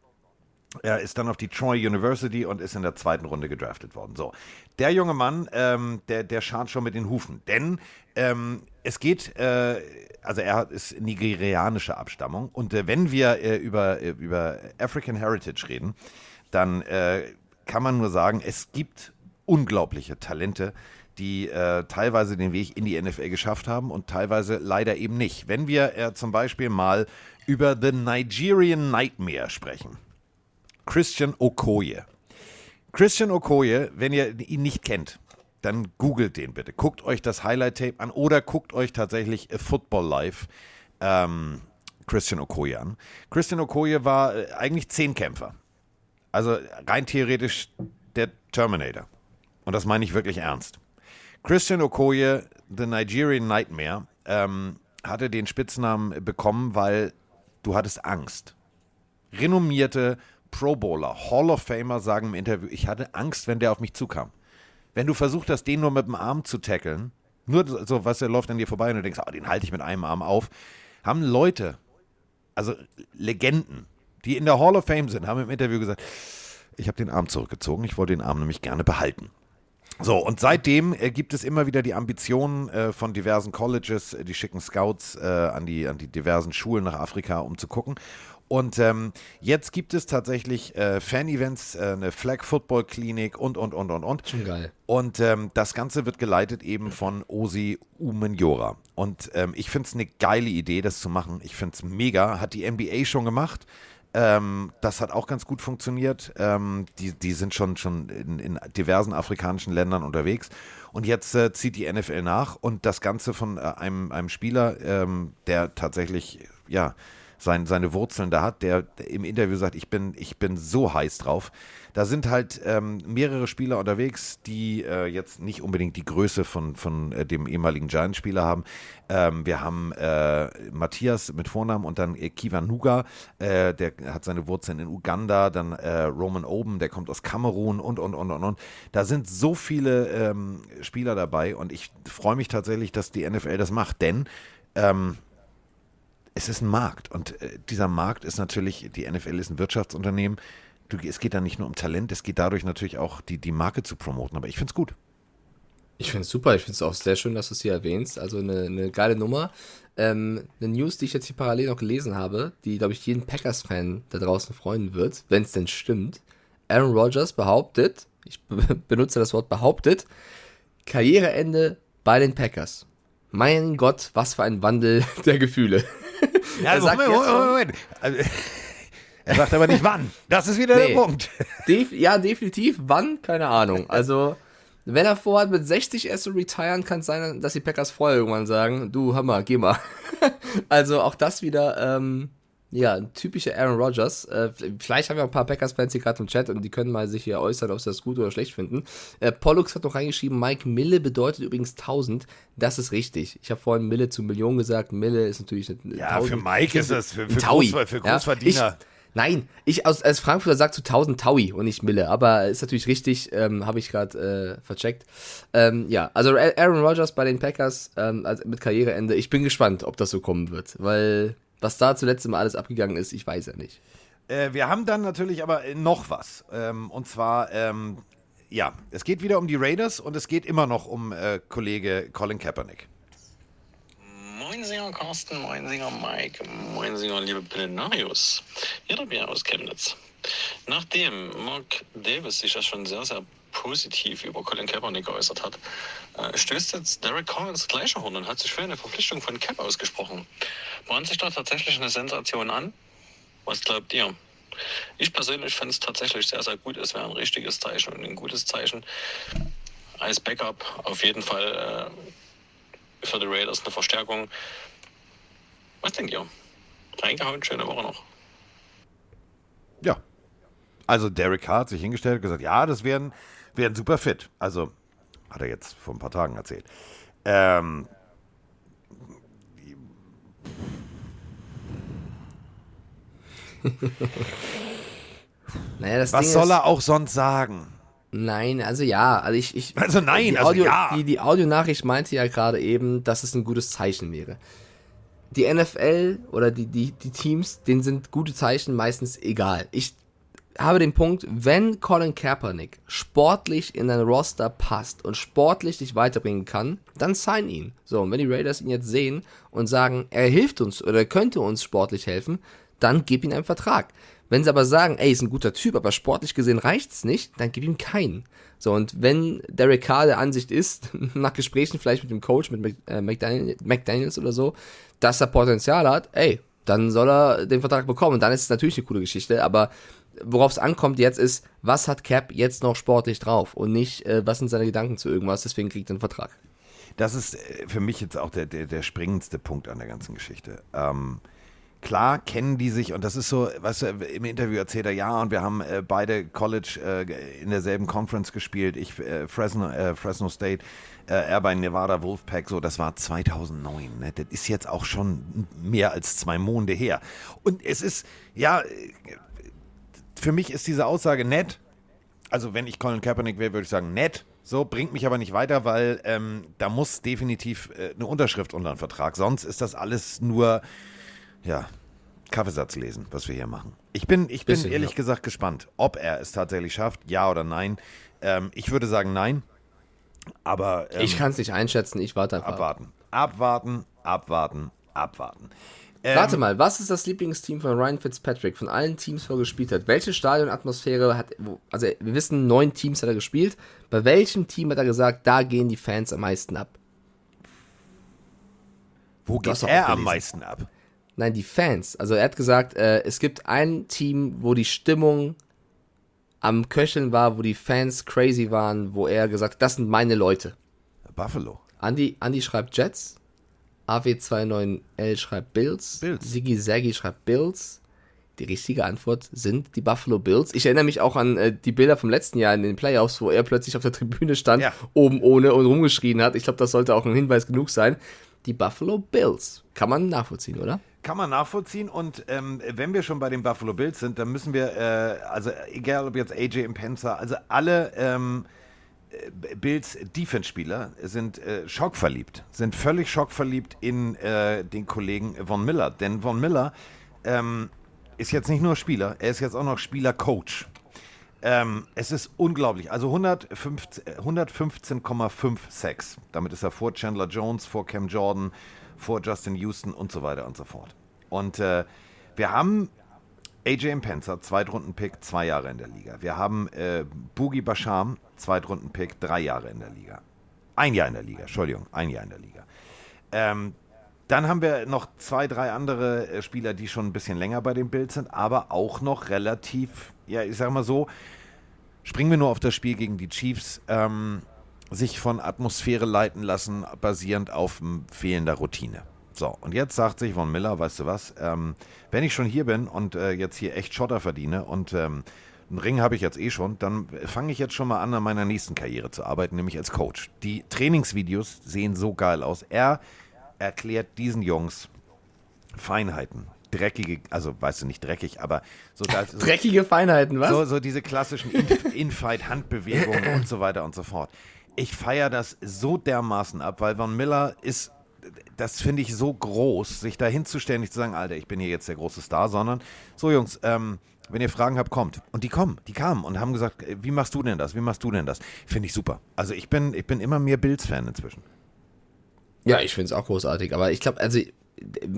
er ist dann auf die Troy University und ist in der zweiten Runde gedraftet worden. So, der junge Mann, ähm, der, der schart schon mit den Hufen, denn ähm, es geht, äh, also er ist nigerianischer Abstammung und äh, wenn wir äh, über, äh, über African Heritage reden, dann äh, kann man nur sagen, es gibt unglaubliche Talente, die äh, teilweise den Weg in die NFL geschafft haben und teilweise leider eben nicht. Wenn wir äh, zum Beispiel mal über The Nigerian Nightmare sprechen. Christian Okoye. Christian Okoye, wenn ihr ihn nicht kennt, dann googelt den bitte. Guckt euch das Highlight-Tape an oder guckt euch tatsächlich Football Live ähm, Christian Okoye an. Christian Okoye war äh, eigentlich Zehnkämpfer. Also rein theoretisch der Terminator. Und das meine ich wirklich ernst. Christian Okoye, The Nigerian Nightmare, ähm, hatte den Spitznamen bekommen, weil du hattest Angst. Renommierte Pro Bowler, Hall of Famer sagen im Interview, ich hatte Angst, wenn der auf mich zukam. Wenn du versucht hast, den nur mit dem Arm zu tackeln, nur so, was der läuft an dir vorbei und du denkst, oh, den halte ich mit einem Arm auf, haben Leute, also Legenden, die in der Hall of Fame sind, haben im Interview gesagt, ich habe den Arm zurückgezogen, ich wollte den Arm nämlich gerne behalten. So, und seitdem äh, gibt es immer wieder die Ambitionen äh, von diversen Colleges, äh, die schicken Scouts äh, an, die, an die diversen Schulen nach Afrika, um zu gucken. Und ähm, jetzt gibt es tatsächlich äh, Fan-Events, äh, eine Flag Football Klinik und, und, und, und, und. Schon geil. Und ähm, das Ganze wird geleitet eben von Osi Umenjora. Und ähm, ich finde es eine geile Idee, das zu machen. Ich finde es mega. Hat die NBA schon gemacht. Ähm, das hat auch ganz gut funktioniert. Ähm, die, die sind schon, schon in, in diversen afrikanischen Ländern unterwegs. Und jetzt äh, zieht die NFL nach und das Ganze von äh, einem, einem Spieler, ähm, der tatsächlich, ja, sein, seine Wurzeln da hat, der im Interview sagt, ich bin, ich bin so heiß drauf. Da sind halt ähm, mehrere Spieler unterwegs, die äh, jetzt nicht unbedingt die Größe von, von äh, dem ehemaligen Giants-Spieler haben. Ähm, wir haben äh, Matthias mit Vornamen und dann äh, Kivan Nuga, äh, der hat seine Wurzeln in Uganda, dann äh, Roman Oben, der kommt aus Kamerun und, und, und, und, und. Da sind so viele ähm, Spieler dabei und ich freue mich tatsächlich, dass die NFL das macht, denn ähm, es ist ein Markt und äh, dieser Markt ist natürlich, die NFL ist ein Wirtschaftsunternehmen. Du, es geht da nicht nur um Talent, es geht dadurch natürlich auch, die, die Marke zu promoten. Aber ich finde es gut. Ich finde es super. Ich finde es auch sehr schön, dass du es hier erwähnst. Also eine, eine geile Nummer. Ähm, eine News, die ich jetzt hier parallel noch gelesen habe, die, glaube ich, jeden Packers-Fan da draußen freuen wird, wenn es denn stimmt. Aaron Rodgers behauptet, ich benutze das Wort behauptet, Karriereende bei den Packers. Mein Gott, was für ein Wandel der Gefühle. Ja, er sagt Moment, Moment, Moment. Er sagt aber nicht wann. Das ist wieder nee. der Punkt. Def ja, definitiv. Wann? Keine Ahnung. Also, wenn er vorhat, mit 60 erst zu retiren, kann es sein, dass die Packers vorher irgendwann sagen, du, hör mal, geh mal. also auch das wieder, ähm, ja, ein typischer Aaron Rodgers. Äh, vielleicht haben wir auch ein paar Packers-Fans hier gerade im Chat und die können mal sich hier äußern, ob sie das gut oder schlecht finden. Äh, Pollux hat noch reingeschrieben, Mike Mille bedeutet übrigens 1000. Das ist richtig. Ich habe vorhin Mille zu Millionen gesagt. Mille ist natürlich eine Ja, 1000. für Mike ist das, für, für, Groß, für Großverdiener. Ja, ich, Nein, ich als, als Frankfurter sag zu 1000 Taui und nicht Mille, aber ist natürlich richtig, ähm, habe ich gerade äh, vercheckt. Ähm, ja, also Aaron Rodgers bei den Packers ähm, mit Karriereende. Ich bin gespannt, ob das so kommen wird, weil was da zuletzt immer alles abgegangen ist, ich weiß ja nicht. Äh, wir haben dann natürlich aber noch was. Ähm, und zwar, ähm, ja, es geht wieder um die Raiders und es geht immer noch um äh, Kollege Colin Kaepernick. Moinsinger Carsten, Moinsinger Mike, Moinsinger liebe Plenarius. Hier der Bier aus Chemnitz. Nachdem Mark Davis sich ja schon sehr, sehr positiv über Colin Kaepernick geäußert hat, äh, stößt jetzt Derek Carr ins gleiche Horn und hat sich für eine Verpflichtung von Cap ausgesprochen. Bahnt sich da tatsächlich eine Sensation an? Was glaubt ihr? Ich persönlich fände es tatsächlich sehr, sehr gut. Es wäre ein richtiges Zeichen und ein gutes Zeichen. Als Backup auf jeden Fall äh, für die Raiders eine Verstärkung. Was denkt ihr? Reingehauen, schöne Woche noch. Ja. Also Derek Carr hat sich hingestellt und gesagt, ja, das wären, wären super fit. Also, hat er jetzt vor ein paar Tagen erzählt. Ähm, Naja, das was Ding soll ist, er auch sonst sagen? Nein, also ja, also ich, ich Also nein, die also Audio, ja. Die, die Audionachricht meinte ja gerade eben, dass es ein gutes Zeichen wäre. Die NFL oder die, die, die Teams, denen sind gute Zeichen meistens egal. Ich habe den Punkt, wenn Colin Kaepernick sportlich in dein Roster passt und sportlich dich weiterbringen kann, dann sign ihn. So, und wenn die Raiders ihn jetzt sehen und sagen, er hilft uns oder er könnte uns sportlich helfen, dann gib ihm einen Vertrag. Wenn sie aber sagen, ey, ist ein guter Typ, aber sportlich gesehen reicht's nicht, dann gib ihm keinen. So, und wenn Derek Carr der Ansicht ist, nach Gesprächen vielleicht mit dem Coach, mit äh, McDaniel, McDaniels oder so, dass er Potenzial hat, ey, dann soll er den Vertrag bekommen. Und dann ist es natürlich eine coole Geschichte, aber worauf es ankommt jetzt ist, was hat Cap jetzt noch sportlich drauf und nicht, äh, was sind seine Gedanken zu irgendwas, deswegen kriegt er einen Vertrag. Das ist äh, für mich jetzt auch der, der, der springendste Punkt an der ganzen Geschichte. Ähm, klar kennen die sich und das ist so, weißt du, im Interview erzählt er, ja, und wir haben äh, beide College äh, in derselben Conference gespielt, ich äh, Fresno, äh, Fresno State, äh, er bei Nevada Wolfpack, so, das war 2009, ne? das ist jetzt auch schon mehr als zwei Monate her. Und es ist, ja, für mich ist diese Aussage nett, also wenn ich Colin Kaepernick wäre, würde ich sagen, nett. So, bringt mich aber nicht weiter, weil ähm, da muss definitiv äh, eine Unterschrift unter den Vertrag. Sonst ist das alles nur, ja, Kaffeesatz lesen, was wir hier machen. Ich bin, ich bin Bisschen, ehrlich ja. gesagt gespannt, ob er es tatsächlich schafft, ja oder nein. Ähm, ich würde sagen nein, aber ähm, ich kann es nicht einschätzen, ich warte einfach. ab. abwarten. Abwarten, abwarten, abwarten. Ähm, Warte mal, was ist das Lieblingsteam von Ryan Fitzpatrick von allen Teams, wo er gespielt hat? Welche Stadionatmosphäre hat, also wir wissen, neun Teams hat er gespielt. Bei welchem Team hat er gesagt, da gehen die Fans am meisten ab? Wo geht er am meisten ab? Nein, die Fans. Also er hat gesagt, äh, es gibt ein Team, wo die Stimmung am Köcheln war, wo die Fans crazy waren, wo er gesagt hat, das sind meine Leute. Buffalo. Andi, Andi schreibt Jets. AW29L schreibt Bills. Bills. Siggy Saggy schreibt Bills. Die richtige Antwort sind die Buffalo Bills. Ich erinnere mich auch an äh, die Bilder vom letzten Jahr in den Playoffs, wo er plötzlich auf der Tribüne stand, Ja. oben ohne und rumgeschrien hat. Ich glaube, das sollte auch ein Hinweis genug sein. Die Buffalo Bills. Kann man nachvollziehen, oder? Kann man nachvollziehen und ähm, wenn wir schon bei den Buffalo Bills sind, dann müssen wir, äh, also egal ob jetzt AJ Impenza, also alle ähm, äh, Bills Defense-Spieler sind äh, schockverliebt, sind völlig schockverliebt in äh, den Kollegen Von Miller. Denn Von Miller ähm, ist jetzt nicht nur Spieler, er ist jetzt auch noch Spieler-Coach. Ähm, es ist unglaublich. Also 115 äh, 115,5 Sacks. Damit ist er vor Chandler Jones, vor Cam Jordan, vor Justin Houston und so weiter und so fort. Und äh, wir haben AJ Impenza, Zweitrunden-Pick, zwei Jahre in der Liga. Wir haben äh, Boogie Basham, Zweitrunden-Pick, drei Jahre in der Liga. Ein Jahr in der Liga, Entschuldigung, ein Jahr in der Liga. Ähm, dann haben wir noch zwei, drei andere äh, Spieler, die schon ein bisschen länger bei den Bills sind, aber auch noch relativ, ja, ich sag mal so, springen wir nur auf das Spiel gegen die Chiefs, ähm, sich von Atmosphäre leiten lassen, basierend auf fehlender Routine. So, und jetzt sagt sich Von Miller, weißt du was, ähm, wenn ich schon hier bin und äh, jetzt hier echt Schotter verdiene und ähm, einen Ring habe ich jetzt eh schon, dann fange ich jetzt schon mal an, an meiner nächsten Karriere zu arbeiten, nämlich als Coach. Die Trainingsvideos sehen so geil aus. Er erklärt diesen Jungs Feinheiten, dreckige, also weißt du nicht dreckig, aber so, da, so Dreckige Feinheiten, was? so, so diese klassischen In- In-Fight-Handbewegungen und so weiter und so fort. Ich feiere das so dermaßen ab, weil Von Miller ist, das finde ich so groß, sich da hinzustellen, nicht zu sagen, Alter, ich bin hier jetzt der große Star, sondern so Jungs, ähm, wenn ihr Fragen habt, kommt. Und die kommen, die kamen und haben gesagt, äh, wie machst du denn das? Wie machst du denn das? Finde ich super. Also ich bin, ich bin immer mehr Bills-Fan inzwischen. Ja, ich finde es auch großartig, aber ich glaube, also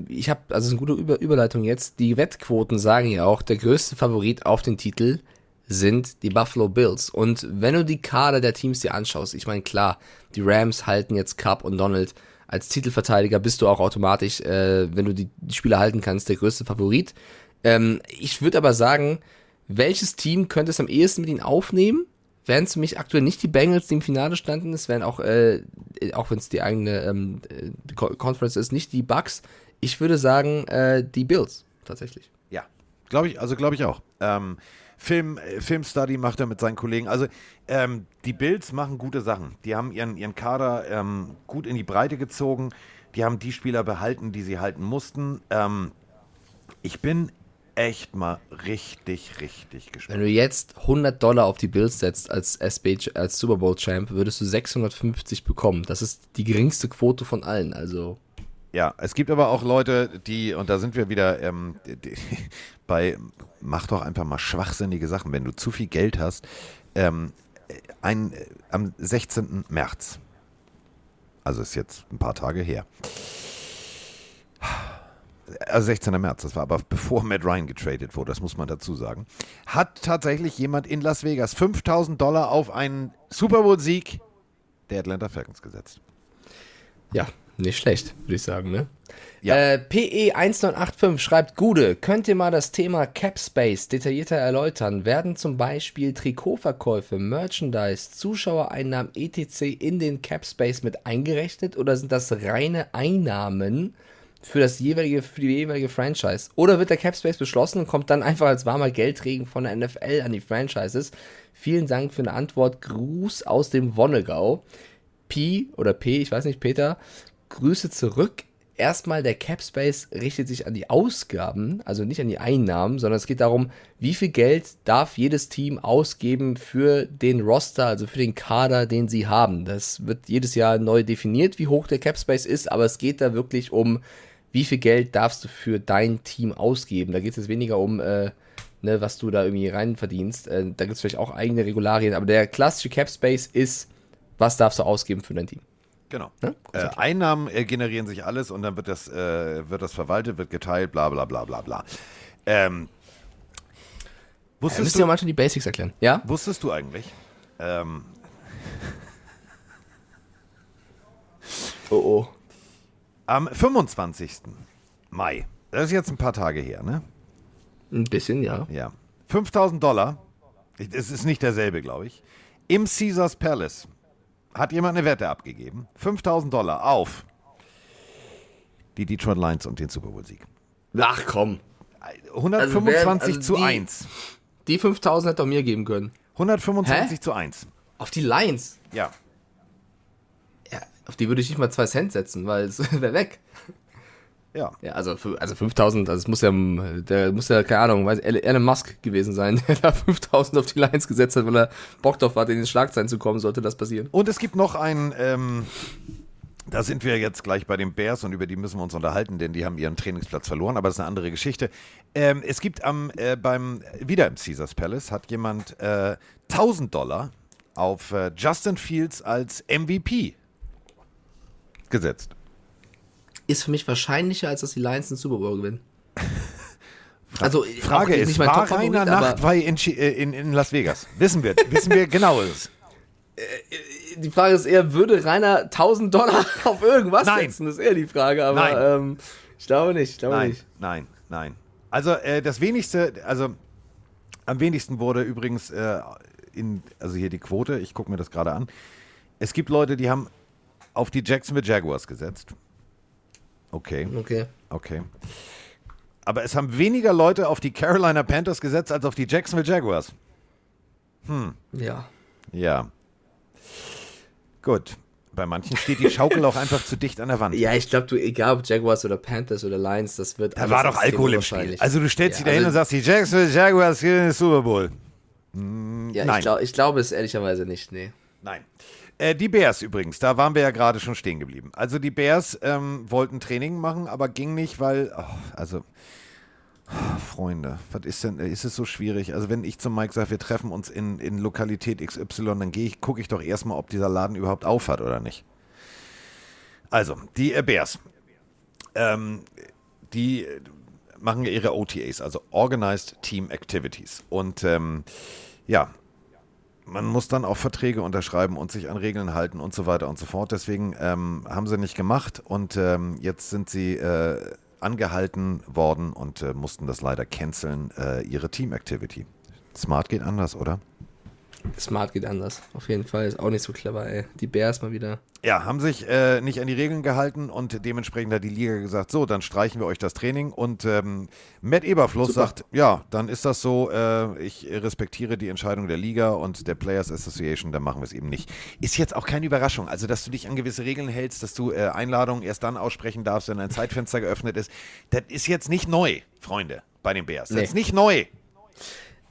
ich habe, also es ist eine gute Über Überleitung jetzt. Die Wettquoten sagen ja auch, der größte Favorit auf den Titel sind die Buffalo Bills. Und wenn du die Kader der Teams dir anschaust, ich meine, klar, die Rams halten jetzt Cup und Donald. Als Titelverteidiger bist du auch automatisch, äh, wenn du die, die Spieler halten kannst, der größte Favorit. Ähm, ich würde aber sagen, welches Team könnte es am ehesten mit ihnen aufnehmen? Wären es für mich aktuell nicht die Bengals, die im Finale standen. Es wären auch, äh, auch wenn es die eigene ähm, Co- Conference ist, nicht die Bucks. Ich würde sagen, äh, die Bills, tatsächlich. Ja, glaube ich, also glaube ich auch. Ähm, Film, äh, Filmstudy macht er mit seinen Kollegen. Also ähm, die Bills machen gute Sachen. Die haben ihren, ihren Kader ähm, gut in die Breite gezogen. Die haben die Spieler behalten, die sie halten mussten. Ähm, ich bin echt mal richtig, richtig gespannt. Wenn du jetzt 100 Dollar auf die Bills setzt als SB, als Super Bowl Champ, würdest du 650 bekommen. Das ist die geringste Quote von allen. Also Ja, es gibt aber auch Leute, die, und da sind wir wieder ähm, die, bei, mach doch einfach mal schwachsinnige Sachen, wenn du zu viel Geld hast. Ähm, ein, äh, am 16. März, also ist jetzt ein paar Tage her, also 16. März, das war aber bevor Matt Ryan getradet wurde, das muss man dazu sagen, hat tatsächlich jemand in Las Vegas 5000 Dollar auf einen Super Bowl-Sieg der Atlanta Falcons gesetzt. Ja, nicht schlecht, würde ich sagen, ne? Ja. Äh, PE1985 schreibt, Gude, könnt ihr mal das Thema Cap Space detaillierter erläutern? Werden zum Beispiel Trikotverkäufe, Merchandise, Zuschauereinnahmen etc. in den Cap Space mit eingerechnet oder sind das reine Einnahmen für das jeweilige, für die jeweilige Franchise? Oder wird der Cap Space beschlossen und kommt dann einfach als warmer Geldregen von der NFL an die Franchises? Vielen Dank für eine Antwort. Gruß aus dem Wonnegau. P oder P, ich weiß nicht, Peter, Grüße zurück. Erstmal, der Cap Space richtet sich an die Ausgaben, also nicht an die Einnahmen, sondern es geht darum, wie viel Geld darf jedes Team ausgeben für den Roster, also für den Kader, den sie haben. Das wird jedes Jahr neu definiert, wie hoch der Cap Space ist, aber es geht da wirklich um, wie viel Geld darfst du für dein Team ausgeben. Da geht es jetzt weniger um, äh, ne, was du da irgendwie rein verdienst. Äh, da gibt es vielleicht auch eigene Regularien, aber der klassische Cap Space ist, was darfst du ausgeben für dein Team. Genau. Ne? Äh, Einnahmen äh, generieren sich alles und dann wird das, äh, wird das verwaltet, wird geteilt, bla bla bla bla bla. Ähm, Ja, wusstest, müsst ihr du, mal schon die Basics erklären. Ja? wusstest du eigentlich, ähm, Oh oh. am 25. Mai, das ist jetzt ein paar Tage her, ne? Ein bisschen, ja. Ja. 5000 Dollar, es ist nicht derselbe, glaube ich, im Caesars Palace hat jemand eine Wette abgegeben. 5000 Dollar auf die Detroit Lions und den Super Bowl-Sieg. Ach komm. 125 also zu die- 1. Die 5000 hätte auch mir geben können. 125 Hä? zu 1. Auf die Lions. Ja. Ja, auf die würde ich nicht mal 2 Cent setzen, weil es wäre weg. Ja. Ja, also, also 5000, also es muss ja, der muss ja, keine Ahnung, weiß, Elon Musk gewesen sein, der da 5000 auf die Lions gesetzt hat, weil er Bock drauf hatte, in den Schlagzeilen zu kommen, sollte das passieren. Und es gibt noch einen, ähm, da sind wir jetzt gleich bei den Bears und über die müssen wir uns unterhalten, denn die haben ihren Trainingsplatz verloren, aber das ist eine andere Geschichte. Ähm, es gibt am, äh, beim, wieder im Caesars Palace, hat jemand äh, 1000 Dollar auf äh, Justin Fields als MVP gesetzt. Ist für mich wahrscheinlicher, als dass die Lions den Super Bowl gewinnen. Also, Frage auch ist, war Rainer Nachtwey in, äh, in, in Las Vegas? Wissen wir, wissen wir genau ist. Die Frage ist eher, würde Rainer 1000 Dollar auf irgendwas Nein. setzen? Das ist eher die Frage, aber ähm, ich glaube nicht, ich glaube Nein, nicht. nein, nein. Also äh, das wenigste, also am wenigsten wurde übrigens äh, in, also hier die Quote, ich gucke mir das gerade an. Es gibt Leute, die haben auf die Jacksonville Jaguars gesetzt. Okay, Okay. okay. Aber es haben weniger Leute auf die Carolina Panthers gesetzt als auf die Jacksonville Jaguars. Ja. Ja. Gut. Bei manchen steht die Schaukel auch einfach zu dicht an der Wand. Ja, ich glaube, du, egal ob Jaguars oder Panthers oder Lions, das wird. Da war doch Alkohol im Spiel. Also du stellst Ja, dich dahin also- und sagst, die Jacksonville Jaguars gewinnen den Super Bowl. Ja, Nein. ich, glaub, ich glaube es ehrlicherweise nicht, nee. Nein. Äh, die Bears übrigens, da waren wir ja gerade schon stehen geblieben. Also die Bears ähm, wollten Training machen, aber ging nicht, weil, oh, also, oh, Freunde, was ist denn, ist es so schwierig? Also wenn ich zum Mike sage, wir treffen uns in, in Lokalität XY, dann ich, gucke ich doch erstmal, ob dieser Laden überhaupt auf hat oder nicht. Also, die äh, Bears, ähm, die äh, machen ja ihre OTAs, also Organized Team Activities. Und ähm, ja, man muss dann auch Verträge unterschreiben und sich an Regeln halten und so weiter und so fort. Deswegen ähm, haben sie nicht gemacht und ähm, jetzt sind sie äh, angehalten worden und äh, mussten das leider canceln, äh, ihre Team-Activity. Smart geht anders, oder? Smart geht anders. Auf jeden Fall. Ist auch nicht so clever, ey. Die Bears mal wieder. Ja, haben sich äh, nicht an die Regeln gehalten und dementsprechend hat die Liga gesagt, so, dann streichen wir euch das Training. Und ähm, Matt Eberfluss Super. sagt, ja, dann ist das so, äh, ich respektiere die Entscheidung der Liga und der Players Association, dann machen wir es eben nicht. Ist jetzt auch keine Überraschung, also dass du dich an gewisse Regeln hältst, dass du äh, Einladungen erst dann aussprechen darfst, wenn ein Zeitfenster geöffnet ist. Das ist jetzt nicht neu, Freunde, bei den Bears. Das Nee. ist nicht neu.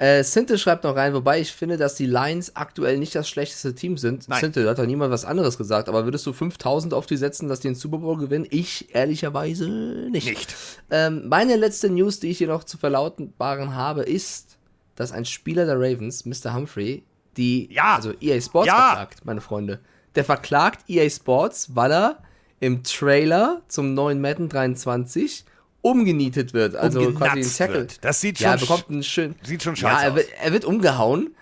Äh, Sinte schreibt noch rein, wobei ich finde, dass die Lions aktuell nicht das schlechteste Team sind. Nein. Sinte, da hat doch niemand was anderes gesagt, aber würdest du 5000 auf die setzen, dass die den Super Bowl gewinnen? Ich ehrlicherweise nicht. Nicht. Ähm, meine letzte News, die ich hier noch zu verlautbaren habe, ist, dass ein Spieler der Ravens, Mr. Humphrey, die, Ja. also EA Sports Ja. verklagt, meine Freunde. Der verklagt EA Sports, weil er im Trailer zum neuen Madden 23 umgenietet wird. Also quasi Umgenatzt Tackle. wird. Das sieht ja, er schon bekommt einen schön. sieht schon Ja, scheiße er aus. wird, er wird umgehauen.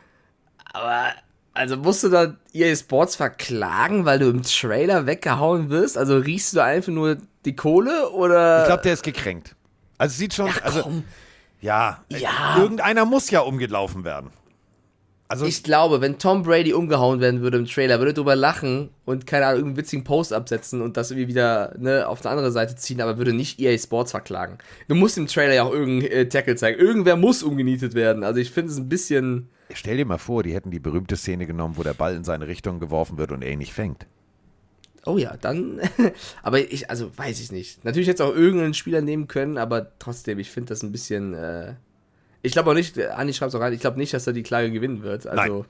Aber, also musst du da EA Sports verklagen, weil du im Trailer weggehauen wirst? Also riechst du einfach nur die Kohle oder. Ich glaube, der ist gekränkt. Also sieht schon, also komm. ja, Ja. irgendeiner muss ja umgelaufen werden. Also Ich glaube, wenn Tom Brady umgehauen werden würde im Trailer, würde er drüber lachen und keine Ahnung, irgendeinen witzigen Post absetzen und das irgendwie wieder ne, auf eine andere Seite ziehen, aber würde nicht EA Sports verklagen. Du musst im Trailer ja auch irgendeinen äh, Tackle zeigen. Irgendwer muss umgenietet werden. Also ich finde es ein bisschen. Stell dir mal vor, die hätten die berühmte Szene genommen, wo der Ball in seine Richtung geworfen wird und er ihn nicht fängt. Oh ja, dann. aber ich, also weiß ich nicht. Natürlich hätte es auch irgendeinen Spieler nehmen können, aber trotzdem, ich finde das ein bisschen. Äh, ich glaube auch nicht, Andi schreibt es auch rein, ich glaube nicht, dass er die Klage gewinnen wird. Also.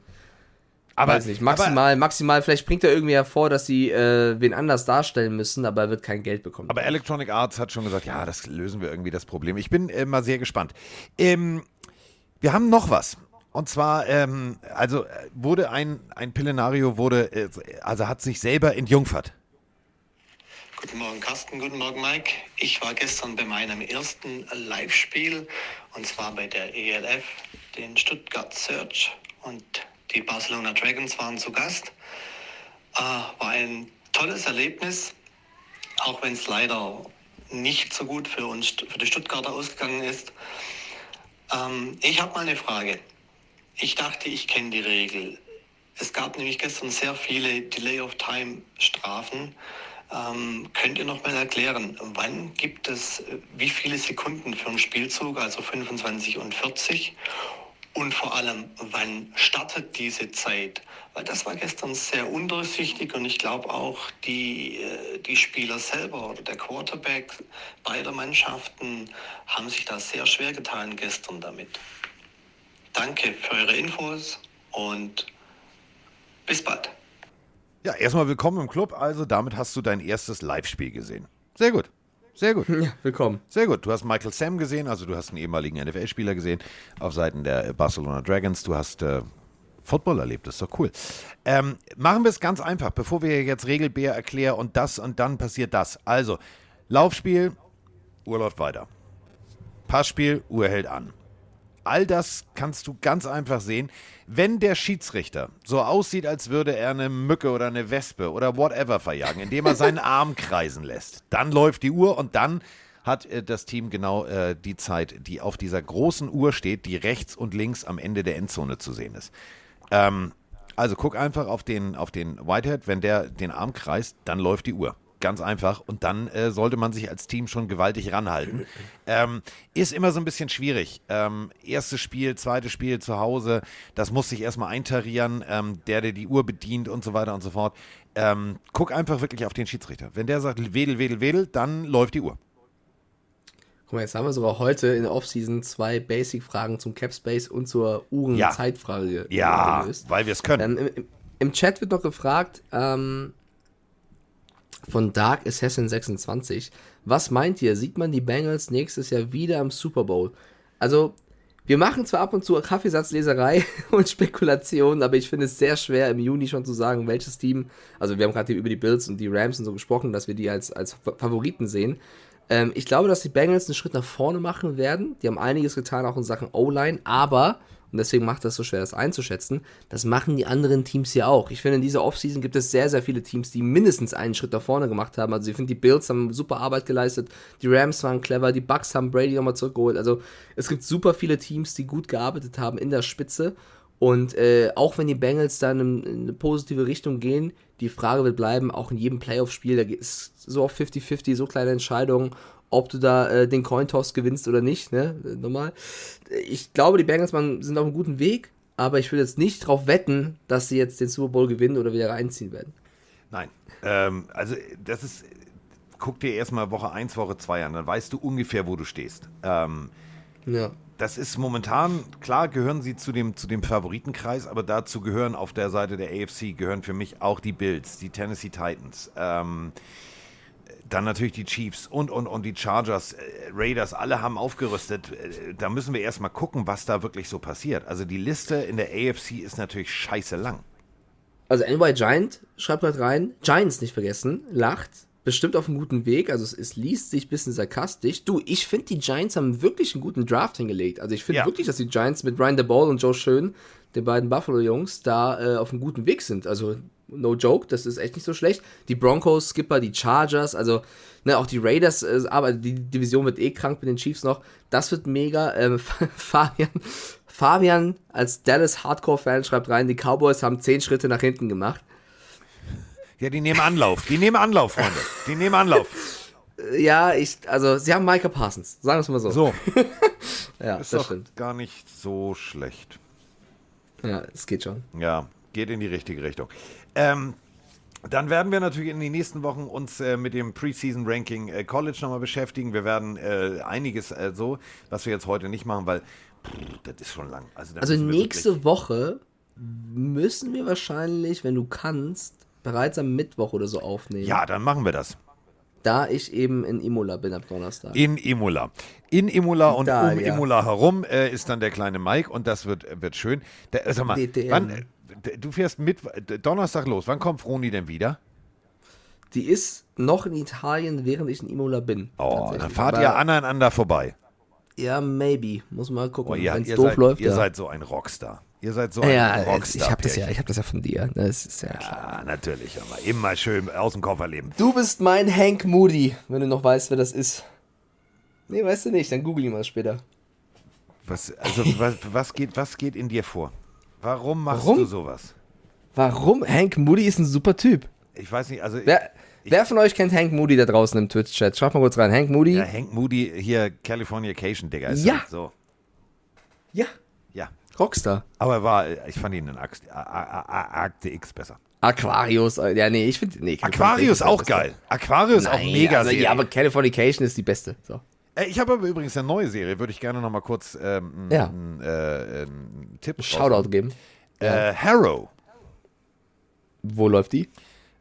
Aber, weiß nicht, maximal, maximal, vielleicht bringt er irgendwie hervor, dass sie äh, wen anders darstellen müssen, aber er wird kein Geld bekommen. Aber Electronic Arts hat schon gesagt, ja, das lösen wir irgendwie das Problem. Ich bin äh, mal sehr gespannt. Ähm, wir haben noch was. Und zwar, ähm, also äh, wurde ein, ein Pillenario wurde, äh, also hat sich selber entjungfert. Guten Morgen Carsten, guten Morgen Mike. Ich war gestern bei meinem ersten Live-Spiel und zwar bei der ELF, den Stuttgart Search und die Barcelona Dragons waren zu Gast. Äh, war ein tolles Erlebnis, auch wenn es leider nicht so gut für uns, für die Stuttgarter ausgegangen ist. Ähm, ich habe mal eine Frage. Ich dachte, ich kenne die Regel. Es gab nämlich gestern sehr viele Delay of Time Strafen. Ähm, könnt ihr noch mal erklären, wann gibt es äh, wie viele Sekunden für einen Spielzug, also 25 und 40? Und vor allem, wann startet diese Zeit? Weil das war gestern sehr undurchsichtig und ich glaube auch die, äh, die Spieler selber oder der Quarterback beider Mannschaften haben sich da sehr schwer getan gestern damit. Danke für eure Infos und bis bald. Ja, erstmal willkommen im Club. Also damit hast du dein erstes Live-Spiel gesehen. Sehr gut. Sehr gut. ja, willkommen. Sehr gut. Du hast Michael Sam gesehen, also du hast einen ehemaligen NFL-Spieler gesehen auf Seiten der äh, Barcelona Dragons. Du hast äh, Football erlebt, das ist doch cool. Ähm, machen wir es ganz einfach, bevor wir jetzt Regelbär erklären und das und dann passiert das. Also, Laufspiel, Uhr läuft weiter. Passspiel, Uhr hält an. All das kannst du ganz einfach sehen, wenn der Schiedsrichter so aussieht, als würde er eine Mücke oder eine Wespe oder whatever verjagen, indem er seinen Arm kreisen lässt. Dann läuft die Uhr und dann hat äh, das Team genau äh, die Zeit, die auf dieser großen Uhr steht, die rechts und links am Ende der Endzone zu sehen ist. Ähm, also guck einfach auf den, auf den Whitehead, wenn der den Arm kreist, dann läuft die Uhr. Ganz einfach. Und dann äh, sollte man sich als Team schon gewaltig ranhalten. Ähm, ist immer so ein bisschen schwierig. Ähm, erstes Spiel, zweites Spiel zu Hause, das muss sich erstmal eintarieren, ähm, der, der die Uhr bedient und so weiter und so fort. Ähm, guck einfach wirklich auf den Schiedsrichter. Wenn der sagt, wedel, wedel, wedel, dann läuft die Uhr. Guck mal, jetzt haben wir sogar heute in der Offseason zwei Basic-Fragen zum Capspace und zur Uhren-Zeitfrage Ja, gelöst. weil wir es können. Im, im- Im Chat wird noch gefragt, ähm, von Dark Assassin 26, was meint ihr, sieht man die Bengals nächstes Jahr wieder am Super Bowl? Also, wir machen zwar ab und zu Kaffeesatzleserei und Spekulationen, aber ich finde es sehr schwer im Juni schon zu sagen, welches Team, also wir haben gerade über die Bills und die Rams und so gesprochen, dass wir die als, als Favoriten sehen. Ähm, ich glaube, dass die Bengals einen Schritt nach vorne machen werden. Die haben einiges getan, auch in Sachen O-Line, aber, Und deswegen macht das so schwer, das einzuschätzen. Das machen die anderen Teams ja auch. Ich finde, in dieser Offseason gibt es sehr, sehr viele Teams, die mindestens einen Schritt nach vorne gemacht haben. Also ich finde, die Bills haben super Arbeit geleistet, die Rams waren clever, die Bucks haben Brady nochmal zurückgeholt. Also es gibt super viele Teams, die gut gearbeitet haben in der Spitze. Und äh, auch wenn die Bengals dann in, in eine positive Richtung gehen, die Frage wird bleiben, auch in jedem Playoff-Spiel, da ist so auf 50-50, so kleine Entscheidungen, ob du da äh, den Cointoss gewinnst oder nicht, ne? Normal. Ich glaube, die Bengals sind auf einem guten Weg, aber ich will jetzt nicht darauf wetten, dass sie jetzt den Super Bowl gewinnen oder wieder reinziehen werden. Nein. Ähm, also das ist, guck dir erstmal Woche 1, Woche 2 an, dann weißt du ungefähr, wo du stehst. Ähm, Ja. das ist momentan, klar gehören sie zu dem, zu dem Favoritenkreis, aber dazu gehören auf der Seite der AFC, gehören für mich auch die Bills, die Tennessee Titans, ähm, dann natürlich die Chiefs und, und, und die Chargers, äh, Raiders, alle haben aufgerüstet. Äh, Da müssen wir erstmal gucken, was da wirklich so passiert. Also die Liste in der AFC ist natürlich scheiße lang. Also NY Giant schreibt gerade rein, Giants nicht vergessen, lacht, bestimmt auf einem guten Weg, also es, es liest sich ein bisschen sarkastisch. Du, ich finde, die Giants haben wirklich einen guten Draft hingelegt. Also ich finde Ja. wirklich, dass die Giants mit Ryan DeBall und Joe Schön, den beiden Buffalo-Jungs, da äh, auf einem guten Weg sind. Also no joke, das ist echt nicht so schlecht. Die Broncos, Skipper, die Chargers, also ne, auch die Raiders, äh, aber die Division wird eh krank mit den Chiefs noch. Das wird mega. Ähm, Fabian, Fabian als Dallas Hardcore-Fan schreibt rein, die Cowboys haben zehn Schritte nach hinten gemacht. Ja, die nehmen Anlauf. Die nehmen Anlauf, Freunde. Die nehmen Anlauf. Ja, ich, also sie haben Micah Parsons, sagen wir es mal so. So, ja, ist das doch stimmt. gar nicht so schlecht. Ja, es geht schon. Ja, geht in die richtige Richtung. Ähm, dann werden wir natürlich in den nächsten Wochen uns äh, mit dem Preseason Ranking äh, College nochmal beschäftigen. Wir werden äh, einiges äh, so, was wir jetzt heute nicht machen, weil pff, das ist schon lang. Also, Also nächste Woche müssen wir wahrscheinlich, wenn du kannst, bereits am Mittwoch oder so aufnehmen. Ja, dann machen wir das. Da ich eben in Imola bin ab Donnerstag. In Imola. In Imola und um Italia. Imola herum äh, ist dann der kleine Mike und das wird, wird schön. Äh, sag mal, DTM. wann, du fährst mit Donnerstag los. Wann kommt Froni denn wieder? Die ist noch in Italien, während ich in Imola bin. Oh, dann fahrt Aber- ihr aneinander vorbei. Ja, maybe. Muss mal gucken. Oh, ihr, Wenn es doof seid, läuft, ihr ja. seid so ein Rockstar. Ihr seid so ein ja, Rockstar. ich habe das ja, ich habe das ja von dir. Das ist ja klar. Natürlich, aber immer schön aus dem Koffer leben. Du bist mein Hank Moody, wenn du noch weißt, wer das ist. Nee, weißt du nicht, dann google ihn mal später. Was, also, was, was, geht, was geht in dir vor? Warum machst Warum? du sowas? Warum? Hank Moody ist ein super Typ. Ich weiß nicht, also Wer, wer von euch kennt Hank Moody da draußen im Twitch-Chat? Schreibt mal kurz rein. Hank Moody? ja, Hank Moody hier Californication, Digga. Ist Ja. So, ja. ja. Rockstar. Aber er war, ich fand ihn in Akte, X besser. Aquarius. äh, Ja, nee, ich finde. Nee, Aquarius auch geil. Aquarius auch Nein, mega also, Serie. Ja, aber Californication ist die beste. So. Äh, Ich habe aber übrigens eine neue Serie, würde ich gerne noch mal kurz ähm, Ja. einen, äh, einen Tipp Shoutout geben. Äh, Harrow. Wo läuft die?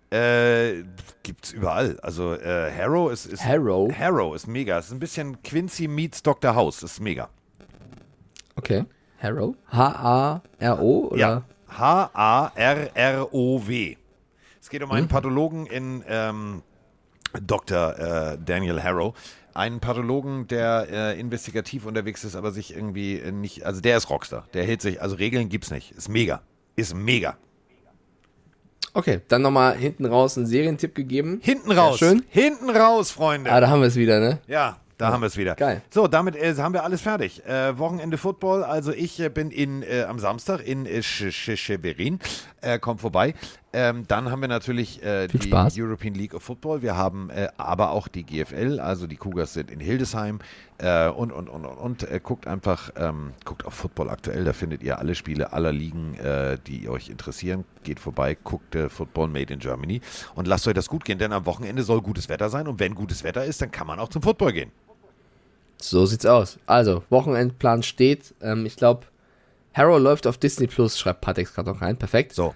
Äh, gibt's überall. Also äh, Harrow ist, ist Harrow? Harrow ist mega. Es ist ein bisschen Quincy meets Dr. House. Das ist mega. Okay. Harrow? H-A-R-O? Oder? Ja. H-A-R-R-O-W. Es geht um einen Pathologen in ähm, Dr. Äh, Daniel Harrow. Einen Pathologen, der äh, investigativ unterwegs ist, aber sich irgendwie äh, nicht. Also der ist Rockstar. Der hält sich. Also Regeln gibt's nicht. Ist mega. Ist mega. Okay, dann nochmal hinten raus einen Serientipp gegeben. Hinten raus. schön. Hinten raus, Freunde. Ah, da haben wir es wieder, ne? Ja, da haben wir es wieder. Geil. So, damit äh, haben wir alles fertig. Äh, Wochenende Football. Also ich äh, bin in, äh, am Samstag in äh, Sch- Sch- Schwerin. Äh, kommt vorbei. Ähm, dann haben wir natürlich äh, die Spaß. European League of Football. Wir haben äh, aber auch die GFL. Also die Cougars sind in Hildesheim. Äh, und, und, und, und, und. Äh, guckt einfach, ähm, guckt auf Football aktuell. Da findet ihr alle Spiele aller Ligen, äh, die euch interessieren. Geht vorbei, guckt äh, Football Made in Germany. Und lasst euch das gut gehen, denn am Wochenende soll gutes Wetter sein. Und wenn gutes Wetter ist, dann kann man auch zum Football gehen. So sieht's aus. Also, Wochenendplan steht. Ähm, ich glaube, Harrow läuft auf Disney Plus, schreibt Patex gerade noch rein. Perfekt. So.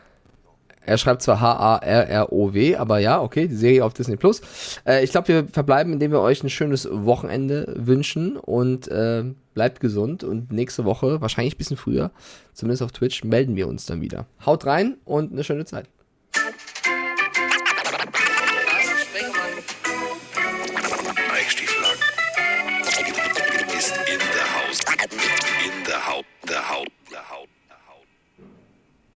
Er schreibt zwar H-A-R-R-O-W, aber ja, okay, die Serie auf Disney Plus. Äh, ich glaube, wir verbleiben, indem wir euch ein schönes Wochenende wünschen und äh, bleibt gesund. Und nächste Woche, wahrscheinlich ein bisschen früher, zumindest auf Twitch, melden wir uns dann wieder. Haut rein und eine schöne Zeit.